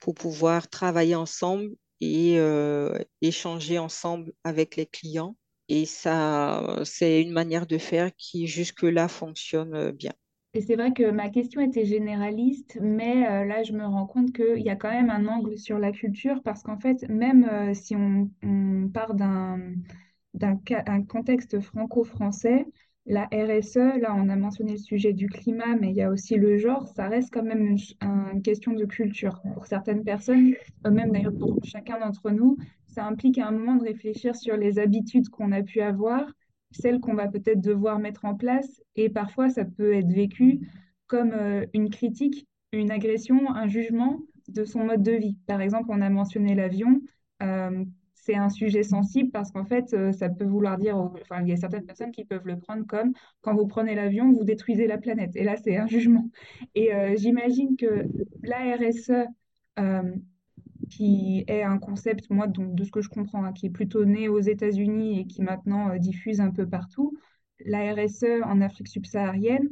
pour pouvoir travailler ensemble et euh, échanger ensemble avec les clients. Et ça, c'est une manière de faire qui jusque-là fonctionne euh, bien. Et c'est vrai que ma question était généraliste, mais euh, là, je me rends compte qu'il y a quand même un angle sur la culture, parce qu'en fait, même si on, on part d'un contexte franco-français, la RSE, là, on a mentionné le sujet du climat, mais il y a aussi le genre, ça reste quand même une, question de culture. Pour certaines personnes, euh, même d'ailleurs pour chacun d'entre nous, ça implique à un moment de réfléchir sur les habitudes qu'on a pu avoir celles qu'on va peut-être devoir mettre en place. Et parfois, ça peut être vécu comme euh, une critique, une agression, un jugement de son mode de vie. Par exemple, on a mentionné l'avion. Euh, c'est un sujet sensible parce qu'en fait, euh, ça peut vouloir dire, enfin, il y a certaines personnes qui peuvent le prendre comme quand vous prenez l'avion, vous détruisez la planète. Et là, c'est un jugement. Et euh, j'imagine que la RSE, euh, qui est un concept, moi, donc, de ce que je comprends, hein, qui est plutôt né aux États-Unis et qui maintenant diffuse un peu partout. La RSE en Afrique subsaharienne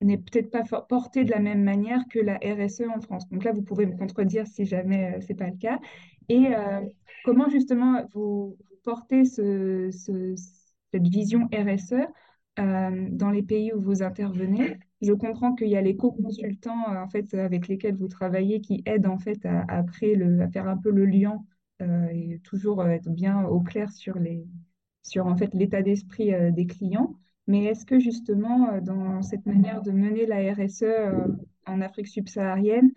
n'est peut-être pas portée de la même manière que la RSE en France. Donc là, vous pouvez me contredire si jamais c'est pas le cas. Et euh, comment justement vous, portez ce, ce- cette vision RSE euh, dans les pays où vous intervenez? Je comprends qu'il y a les co-consultants euh, en fait avec lesquels vous travaillez qui aident en fait à faire un peu le lien et toujours être bien au clair sur les, sur en fait l'état d'esprit des clients. Mais est-ce que justement, dans cette manière de mener la RSE en Afrique subsaharienne,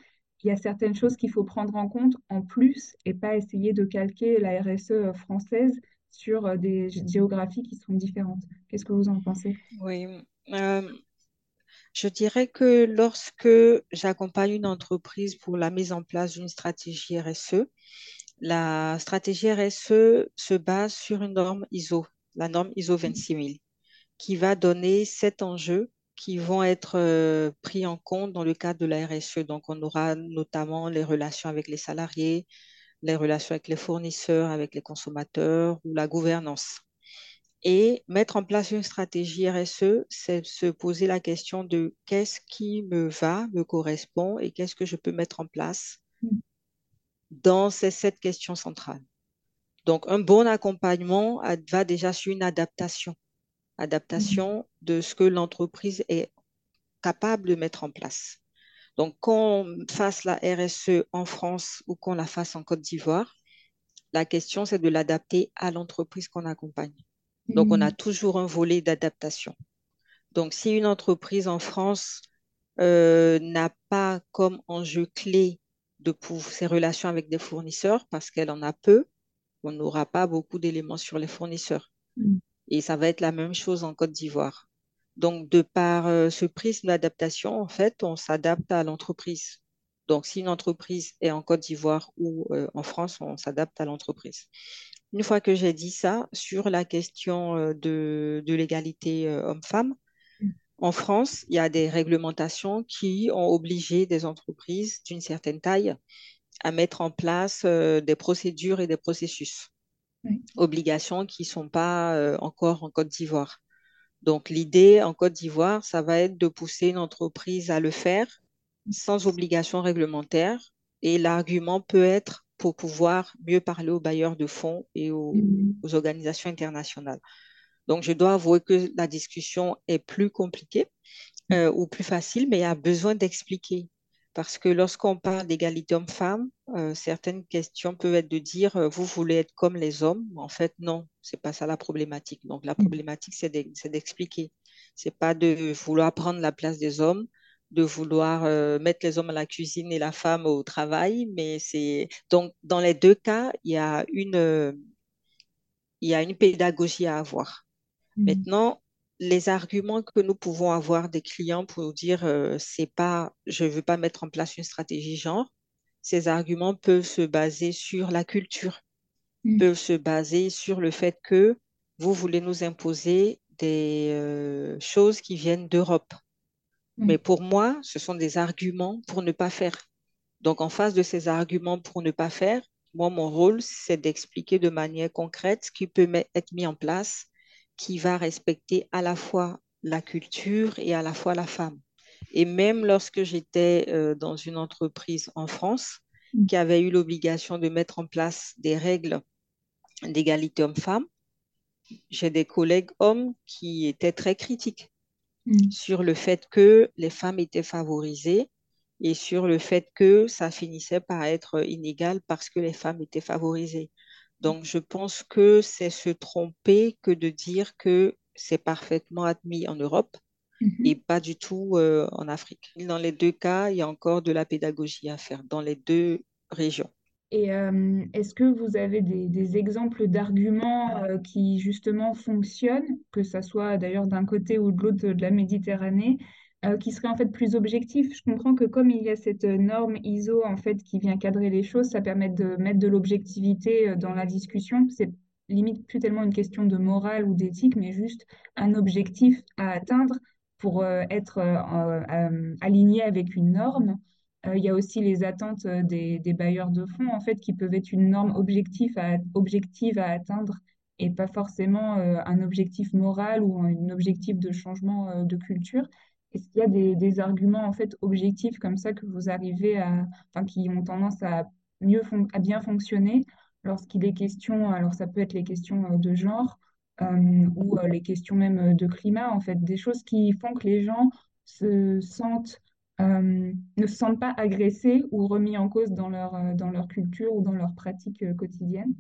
il y a certaines choses qu'il faut prendre en compte en plus et pas essayer de calquer la RSE française sur des géographies qui sont différentes. Qu'est-ce que vous en pensez? Oui, euh, je dirais que lorsque j'accompagne une entreprise pour la mise en place d'une stratégie RSE, la stratégie RSE se base sur une norme ISO, la norme ISO 26000, qui va donner sept enjeux qui vont être euh, pris en compte dans le cadre de la RSE. Donc, on aura notamment les relations avec les salariés, les relations avec les fournisseurs, avec les consommateurs ou la gouvernance. Et mettre en place une stratégie RSE, c'est se poser la question de qu'est-ce qui me va, me correspond et qu'est-ce que je peux mettre en place dans ces sept questions centrales. Donc, un bon accompagnement va déjà sur une adaptation, adaptation de ce que l'entreprise est capable de mettre en place. Donc, qu'on fasse la RSE en France ou qu'on la fasse en Côte d'Ivoire, la question, c'est de l'adapter à l'entreprise qu'on accompagne. Donc, on a mm. toujours un volet d'adaptation. Donc, si une entreprise en France euh, n'a pas comme enjeu clé de ses relations avec des fournisseurs, parce qu'elle en a peu, on n'aura pas beaucoup d'éléments sur les fournisseurs. Et ça va être la même chose en Côte d'Ivoire. Donc, de par euh, ce prisme d'adaptation, en fait, on s'adapte à l'entreprise. Donc, si une entreprise est en Côte d'Ivoire ou euh, en France, on s'adapte à l'entreprise. Une fois que j'ai dit ça, sur la question euh, de, l'égalité euh, homme-femme, mm. en France, il y a des réglementations qui ont obligé des entreprises d'une certaine taille à mettre en place euh, des procédures et des processus. Obligations qui ne sont pas encore en Côte d'Ivoire. Donc l'idée en Côte d'Ivoire, ça va être de pousser une entreprise à le faire sans obligation réglementaire. Et l'argument peut être pour pouvoir mieux parler aux bailleurs de fonds et aux, mm-hmm. organisations internationales. Donc, je dois avouer que la discussion est plus compliquée euh, ou plus facile, mais il y a besoin d'expliquer. Parce que lorsqu'on parle d'égalité homme-femme, euh, certaines questions peuvent être de dire euh, vous voulez être comme les hommes. En fait, non, c'est pas ça la problématique. Donc, la mm. problématique, c'est d'expliquer. C'est pas de vouloir prendre la place des hommes, de vouloir euh, mettre les hommes à la cuisine et la femme au travail, mais c'est donc dans les deux cas, il y a une, il y a une pédagogie à avoir. Mm. Maintenant, les arguments que nous pouvons avoir des clients pour dire euh, c'est pas, je veux pas mettre en place une stratégie genre, ces arguments peuvent se baser sur la culture, mm. peuvent se baser sur le fait que vous voulez nous imposer des choses qui viennent d'Europe mais mm. pour moi, ce sont des arguments pour ne pas faire. Donc, en face de ces arguments pour ne pas faire, moi, mon rôle, c'est d'expliquer de manière concrète ce qui peut être mis en place, qui va respecter à la fois la culture et à la fois la femme. Et même lorsque j'étais euh, dans une entreprise en France mm. qui avait eu l'obligation de mettre en place des règles d'égalité homme-femme, j'ai des collègues hommes qui étaient très critiques Mm. sur le fait que les femmes étaient favorisées et sur le fait que ça finissait par être inégal parce que les femmes étaient favorisées. Donc, je pense que c'est se tromper que de dire que c'est parfaitement admis en Europe mm-hmm. et pas du tout euh, en Afrique. Dans les deux cas, il y a encore de la pédagogie à faire dans les deux régions. Et euh, est-ce que vous avez des, exemples d'arguments euh, qui justement fonctionnent, que ce soit d'ailleurs d'un côté ou de l'autre de la Méditerranée, euh, qui seraient en fait plus objectifs Je comprends que comme il y a cette norme ISO en fait qui vient cadrer les choses, ça permet de mettre de l'objectivité dans la discussion. C'est limite plus tellement une question de morale ou d'éthique, mais juste un objectif à atteindre pour être aligné avec une norme. Euh, il y a aussi les attentes euh, des, bailleurs de fonds, en fait, qui peuvent être une norme objective à, atteindre et pas forcément euh, un objectif moral ou un objectif de changement de culture. Est-ce qu'il y a des, arguments en fait objectifs comme ça que vous arrivez à, enfin, qui ont tendance à mieux à bien fonctionner lorsqu'il est question, alors ça peut être les questions de genre ou les questions même de climat, en fait, des choses qui font que les gens se sentent ne se sentent pas agressés ou remis en cause dans leur, dans leur culture ou dans leurs pratiques quotidiennes?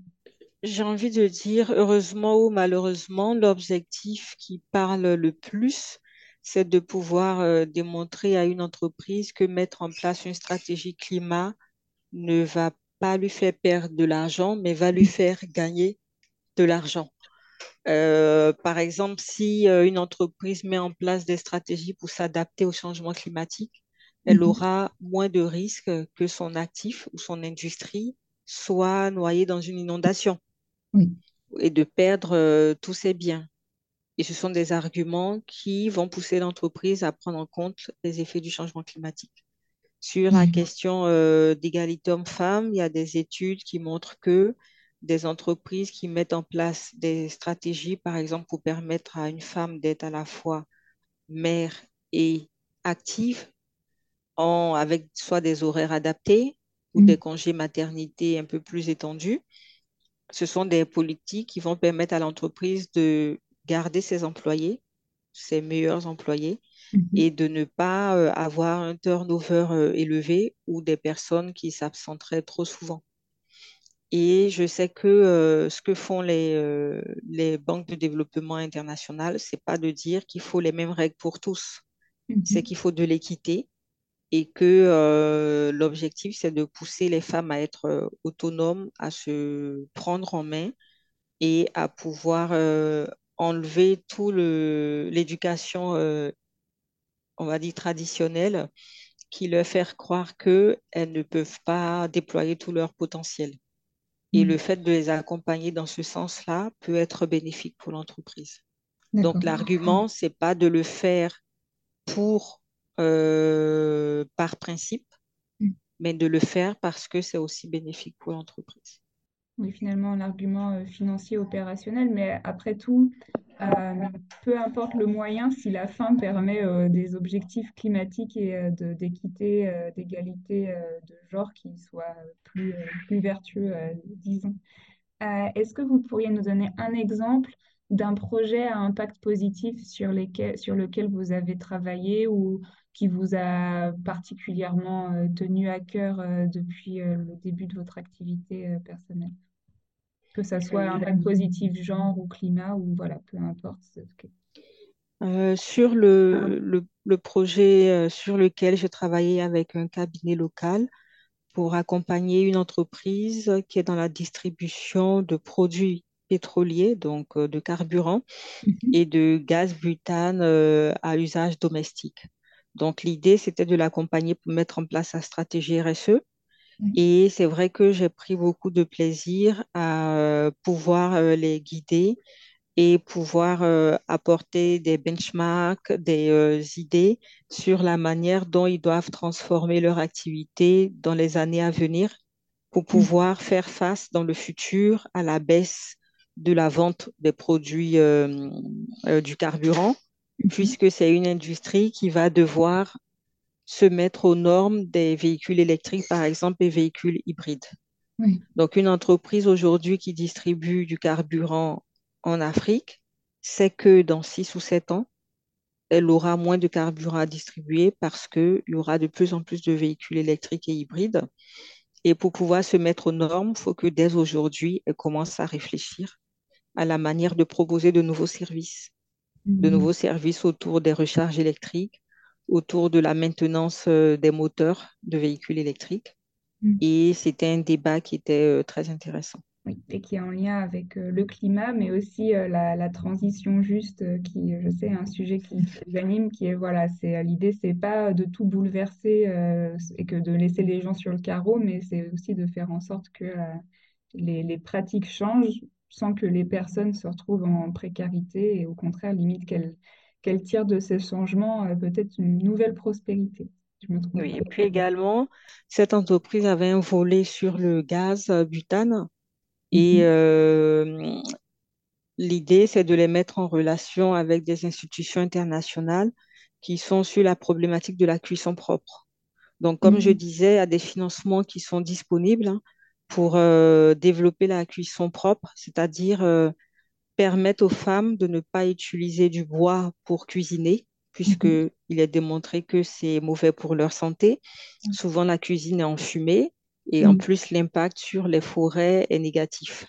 J'ai envie de dire, heureusement ou malheureusement, l'objectif qui parle le plus, c'est de pouvoir euh, démontrer à une entreprise que mettre en place une stratégie climat ne va pas lui faire perdre de l'argent, mais va lui faire gagner de l'argent. Euh, par exemple, si euh, une entreprise met en place des stratégies pour s'adapter au changement climatique, elle Mhm. aura moins de risques que son actif ou son industrie soit noyé dans une inondation Oui. et de perdre euh, tous ses biens. Et ce sont des arguments qui vont pousser l'entreprise à prendre en compte les effets du changement climatique. Sur la question euh, d'égalité homme-femme, il y a des études qui montrent que des entreprises qui mettent en place des stratégies, par exemple, pour permettre à une femme d'être à la fois mère et active, en, avec soit des horaires adaptés ou des Mhm. congés maternité un peu plus étendus, ce sont des politiques qui vont permettre à l'entreprise de garder ses employés, ses meilleurs employés, Mhm. et de ne pas euh, avoir un turnover euh, élevé ou des personnes qui s'absenteraient trop souvent. Et je sais que euh, ce que font les, les banques de développement international, c'est pas de dire qu'il faut les mêmes règles pour tous, c'est Mhm. qu'il faut de l'équité et que l'objectif, c'est de pousser les femmes à être autonomes, à se prendre en main et à pouvoir euh, enlever tout le l'éducation, euh, on va dire traditionnelle, qui leur fait croire qu'elles ne peuvent pas déployer tout leur potentiel. Et le Mhm. fait de les accompagner dans ce sens-là peut être bénéfique pour l'entreprise. Donc l'argument, c'est pas de le faire pour euh, par principe, Mhm. mais de le faire parce que c'est aussi bénéfique pour l'entreprise. Oui, finalement, l'argument euh, financier opérationnel, mais après tout, euh, peu importe le moyen, si la fin permet euh, des objectifs climatiques et euh, d'équité, d'égalité de genre qui soient plus, plus vertueux, disons. Est-ce que vous pourriez nous donner un exemple d'un projet à impact positif sur lesquels- sur lequel vous avez travaillé ou qui vous a particulièrement tenu à cœur depuis le début de votre activité personnelle? Que ça soit Euh, impact positif genre ou climat ou voilà, peu importe. euh, sur le, le, le projet euh, sur lequel je travaillais avec un cabinet local pour accompagner une entreprise qui est dans la distribution de produits pétroliers, donc de carburant Mhm. et de gaz butane à usage domestique. Donc l'idée, c'était de l'accompagner pour mettre en place sa stratégie RSE. Et c'est vrai que j'ai pris beaucoup de plaisir à euh, pouvoir euh, les guider et pouvoir euh, apporter des benchmarks, des euh, idées sur la manière dont ils doivent transformer leur activité dans les années à venir pour Mhm. pouvoir faire face dans le futur à la baisse de la vente des produits euh, du carburant, Mhm. puisque c'est une industrie qui va devoir se mettre aux normes des véhicules électriques, par exemple, et véhicules hybrides. Oui. Donc, une entreprise aujourd'hui qui distribue du carburant en Afrique sait que dans six ou sept ans, elle aura moins de carburant à distribuer parce qu'il y aura de plus en plus de véhicules électriques et hybrides. Et pour pouvoir se mettre aux normes, il faut que dès aujourd'hui, elle commence à réfléchir à la manière de proposer de nouveaux services, de Mhm. nouveaux services autour des recharges électriques, autour de la maintenance euh, des moteurs de véhicules électriques. Mhm. Et c'était un débat qui était euh, très intéressant. Oui, et qui est en lien avec euh, le climat, mais aussi la, la transition juste, qui, je sais, est un sujet qui vous anime, qui est, voilà, c'est l'idée, c'est pas de tout bouleverser euh, et que de laisser les gens sur le carreau, mais c'est aussi de faire en sorte que euh, les, les pratiques changent sans que les personnes se retrouvent en précarité et au contraire, limite qu'elles qu'elles tirent de ces changements euh, peut-être une nouvelle prospérité. Je me trompe Oui, pas. et puis également, cette entreprise avait un volet sur le gaz euh, butane et Mhm. euh, l'idée, c'est de les mettre en relation avec des institutions internationales qui sont sur la problématique de la cuisson propre. Donc, comme je Mhm. disais, il y a des financements qui sont disponibles hein, pour euh, développer la cuisson propre, c'est-à-dire permettre aux femmes de ne pas utiliser du bois pour cuisiner, puisque Mhm. il est démontré que c'est mauvais pour leur santé. Souvent, la cuisine est en fumée et en Mm. plus, l'impact sur les forêts est négatif.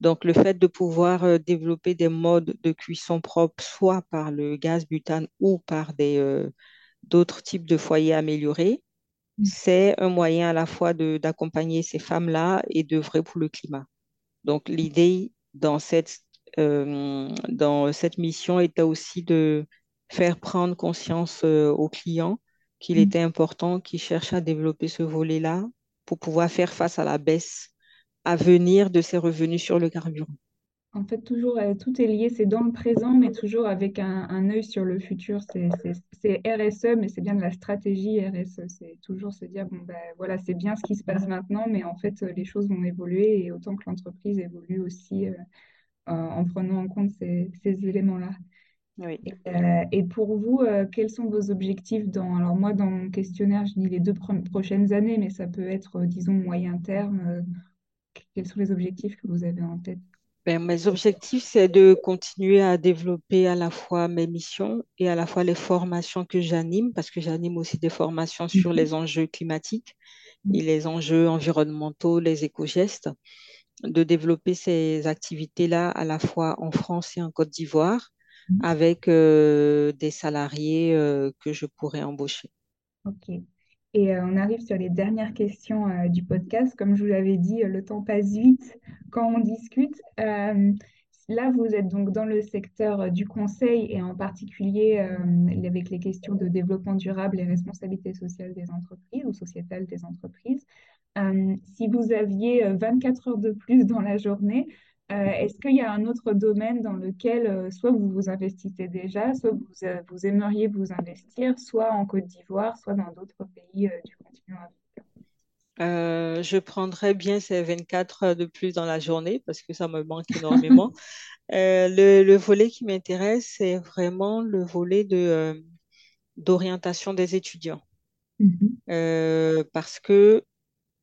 Donc, le fait de pouvoir euh, développer des modes de cuisson propres, soit par le gaz butane ou par des, euh, d'autres types de foyers améliorés, c'est un moyen à la fois de, d'accompagner ces femmes-là et d'œuvrer pour le climat. Donc, l'idée dans cette, dans cette mission était aussi de faire prendre conscience euh, aux clients qu'il Mm. était important qu'ils cherchent à développer ce volet-là pour pouvoir faire face à la baisse à venir de ces revenus sur le carburant. En fait, toujours, euh, tout est lié, c'est dans le présent, mais toujours avec un, un œil sur le futur. C'est RSE, mais c'est bien de la stratégie RSE. C'est toujours se dire, bon, ben, voilà, c'est bien ce qui se passe maintenant, mais en fait, euh, les choses vont évoluer et autant que l'entreprise évolue aussi euh, en en prenant en compte ces, ces éléments-là. Oui. Euh, et pour vous, euh, quels sont vos objectifs dans... Alors moi, dans mon questionnaire, je dis les deux pro- prochaines années, mais ça peut être, euh, disons, moyen terme. Euh, quels sont les objectifs que vous avez en tête? Ben, mes objectifs, c'est de continuer à développer à la fois mes missions et à la fois les formations que j'anime, parce que j'anime aussi des formations sur Mhm. les enjeux climatiques et les enjeux environnementaux, les éco-gestes, de développer ces activités-là à la fois en France et en Côte d'Ivoire, Mhm. avec euh, des salariés euh, que je pourrais embaucher. Ok. Et euh, on arrive sur les dernières questions du podcast. Comme je vous l'avais dit, le temps passe vite quand on discute. Là, vous êtes donc dans le secteur euh, du conseil et en particulier euh, avec les questions de développement durable et responsabilité sociale des entreprises ou sociétale des entreprises. Euh, si vous aviez euh, 24 heures de plus dans la journée, est-ce qu'il y a un autre domaine dans lequel soit vous vous investissez déjà, soit vous, vous aimeriez vous investir, soit en Côte d'Ivoire, soit dans d'autres pays du continent africain? Euh, je prendrais bien ces 24 heures de plus dans la journée parce que ça me manque énormément. Euh, le, le volet qui m'intéresse, c'est vraiment le volet de, euh, d'orientation des étudiants. Euh, parce que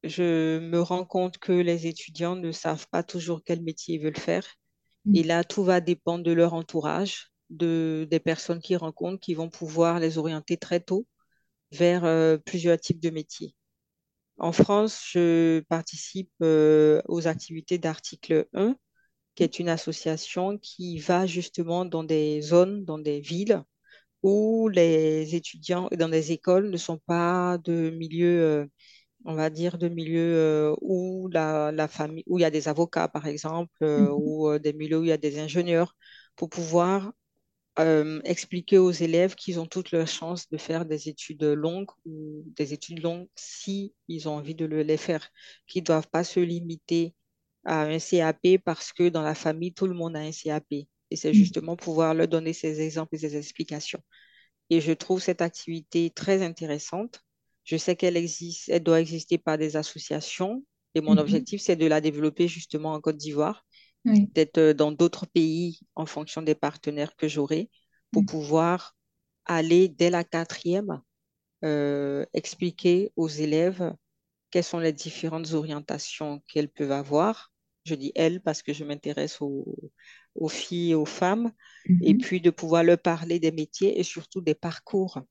je me rends compte que les étudiants ne savent pas toujours quel métier ils veulent faire. Et Mhm. là, tout va dépendre de leur entourage, de, des personnes qu'ils rencontrent qui vont pouvoir les orienter très tôt vers plusieurs types de métiers. En France, je participe euh, aux activités d'article 1, qui est une association qui va justement dans des zones, dans des villes où les étudiants dans des écoles ne sont pas de milieu, euh, on va dire, de milieu euh, où la, la famille, où il y a des avocats, par exemple, Mhm. ou des milieux où il y a des ingénieurs, pour pouvoir euh, expliquer aux élèves qu'ils ont toutes leurs chances de faire des études longues ou des études longues si ils ont envie de le- les faire, qu'ils ne doivent pas se limiter à un CAP parce que dans la famille, tout le monde a un CAP. Et c'est Mhm. justement pouvoir leur donner ces exemples et ces explications. Et je trouve cette activité très intéressante. Je sais qu'elle existe, elle doit exister par des associations. Et mon Mhm. objectif, c'est de la développer justement en Côte d'Ivoire Oui. peut-être euh, dans d'autres pays en fonction des partenaires que j'aurai pour Mhm. pouvoir aller dès la quatrième euh, expliquer aux élèves quelles sont les différentes orientations qu'elles peuvent avoir. Je dis elles parce que je m'intéresse aux, aux filles et aux femmes et Mhm. puis de pouvoir leur parler des métiers et surtout des parcours.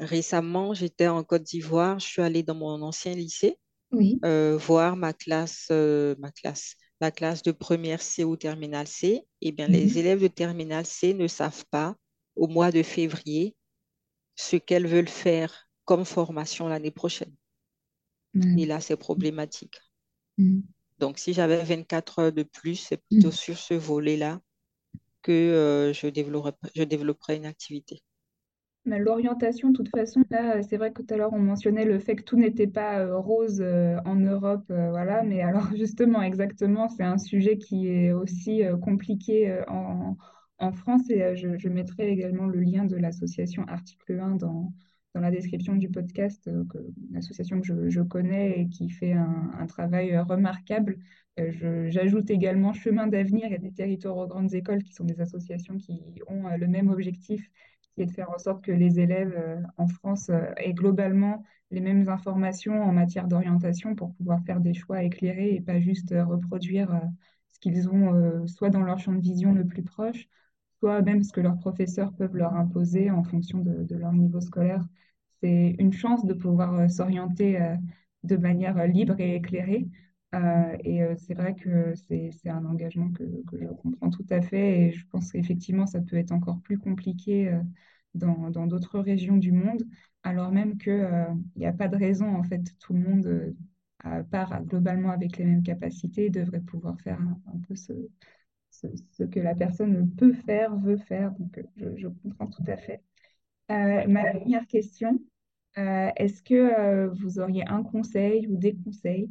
Récemment, j'étais en Côte d'Ivoire, je suis allée dans mon ancien lycée Oui. euh, voir ma classe, euh, ma classe, la classe de première C ou terminale C, eh bien, les Mhm. élèves de terminale C ne savent pas au mois de février ce qu'elles veulent faire comme formation l'année prochaine. Et là, c'est problématique. Mhm. Donc, si j'avais 24 heures de plus, c'est plutôt Mhm. sur ce volet-là que euh, je développerais, je développerais une activité. L'orientation, de toute façon, là, c'est vrai que tout à l'heure, on mentionnait le fait que tout n'était pas euh, rose euh, en Europe, euh, voilà. Mais alors, justement, exactement, c'est un sujet qui est aussi euh, compliqué euh, en, en France. Et euh, je, mettrai également le lien de l'association Article 1 dans, dans la description du podcast, euh, que- une association que je, je connais et qui fait un, un travail euh, remarquable. Euh, j'ajoute également Chemin d'avenir et des territoires aux grandes écoles, qui sont des associations qui ont euh, le même objectif qui est de faire en sorte que les élèves euh, en France euh, aient globalement les mêmes informations en matière d'orientation pour pouvoir faire des choix éclairés et pas juste euh, reproduire ce qu'ils ont soit dans leur champ de vision le plus proche, soit même ce que leurs professeurs peuvent leur imposer en fonction de, leur niveau scolaire. C'est une chance de pouvoir s'orienter de manière libre et éclairée. Et c'est vrai que c'est un engagement que, je comprends tout à fait et je pense qu'effectivement ça peut être encore plus compliqué dans d'autres régions du monde, alors même qu'il n'y a pas de raison, en fait, tout le monde part globalement avec les mêmes capacités, devrait pouvoir faire un, peu ce, que la personne peut faire, veut faire. Donc, je, comprends tout à fait. Euh, ma dernière question, euh, est-ce que euh, vous auriez un conseil ou des conseils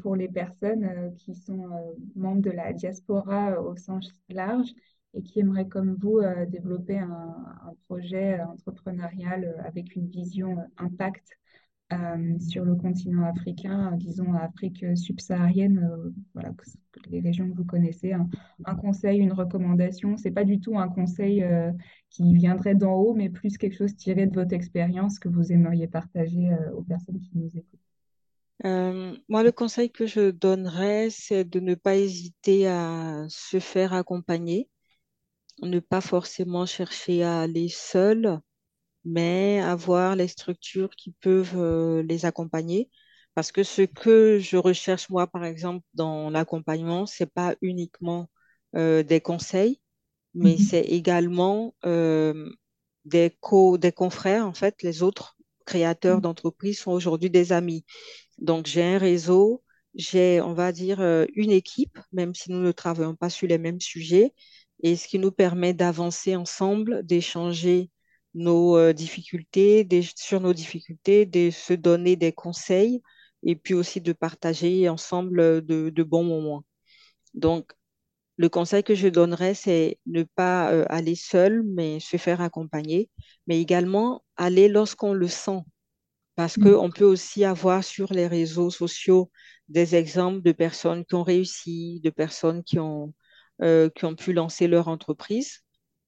pour les personnes qui sont membres de la diaspora au sens large et qui aimeraient, comme vous, développer un, projet entrepreneurial avec une vision impact euh, sur le continent africain, euh, disons Afrique subsaharienne, euh, voilà, les régions que vous connaissez, un, conseil, une recommandation. C'est pas du tout un conseil qui viendrait d'en haut, mais plus quelque chose tiré de votre expérience que vous aimeriez partager aux personnes qui nous écoutent. Moi, le conseil que je donnerais, c'est de ne pas hésiter à se faire accompagner, ne pas forcément chercher à aller seul, mais avoir les structures qui peuvent euh, les accompagner. Parce que ce que je recherche, moi, par exemple, dans l'accompagnement, c'est pas uniquement euh, des conseils, mais mhm. c'est également euh, des, co des confrères, en fait, les autres créateurs mhm. d'entreprises sont aujourd'hui des amis. Donc, j'ai un réseau, j'ai, on va dire, une équipe, même si nous ne travaillons pas sur les mêmes sujets, et ce qui nous permet d'avancer ensemble, d'échanger nos euh, difficultés, sur nos difficultés, de se donner des conseils et puis aussi de partager ensemble de, bons moments. Donc, le conseil que je donnerais, c'est ne pas euh, aller seul, mais se faire accompagner, mais également aller lorsqu'on le sent. Parce mmh. qu'on peut aussi avoir sur les réseaux sociaux des exemples de personnes qui ont réussi, de personnes qui ont, euh, qui ont pu lancer leur entreprise.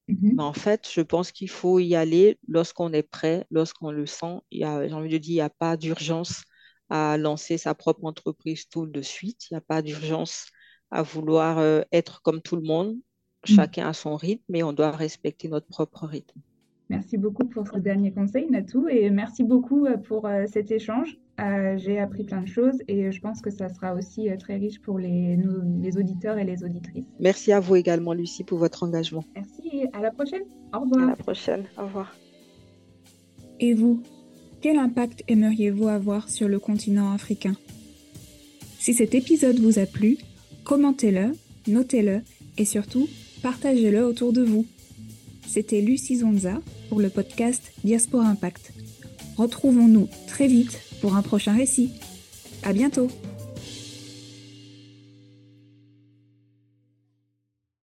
Mhm. Mais en fait, je pense qu'il faut y aller lorsqu'on est prêt, lorsqu'on le sent. J'ai envie de dire, il n'y a pas d'urgence à lancer sa propre entreprise tout de suite. Il n'y a pas d'urgence à vouloir euh, être comme tout le monde. Mhm. Chacun a son rythme, mais on doit respecter notre propre rythme. Merci beaucoup pour ce dernier conseil, Natou, et merci beaucoup euh, pour euh, cet échange. Euh, j'ai appris plein de choses et je pense que ça sera aussi très riche pour les, les auditeurs et les auditrices. Merci à vous également, Lucie, pour votre engagement. Merci, à la prochaine. Au revoir. À la prochaine, au revoir. Et vous, quel impact aimeriez-vous avoir sur le continent africain? Si cet épisode vous a plu, commentez-le, notez-le et surtout, partagez-le autour de vous. C'était Lucie Zonza pour le podcast Diaspora Impact. Retrouvons-nous très vite pour un prochain récit. À bientôt!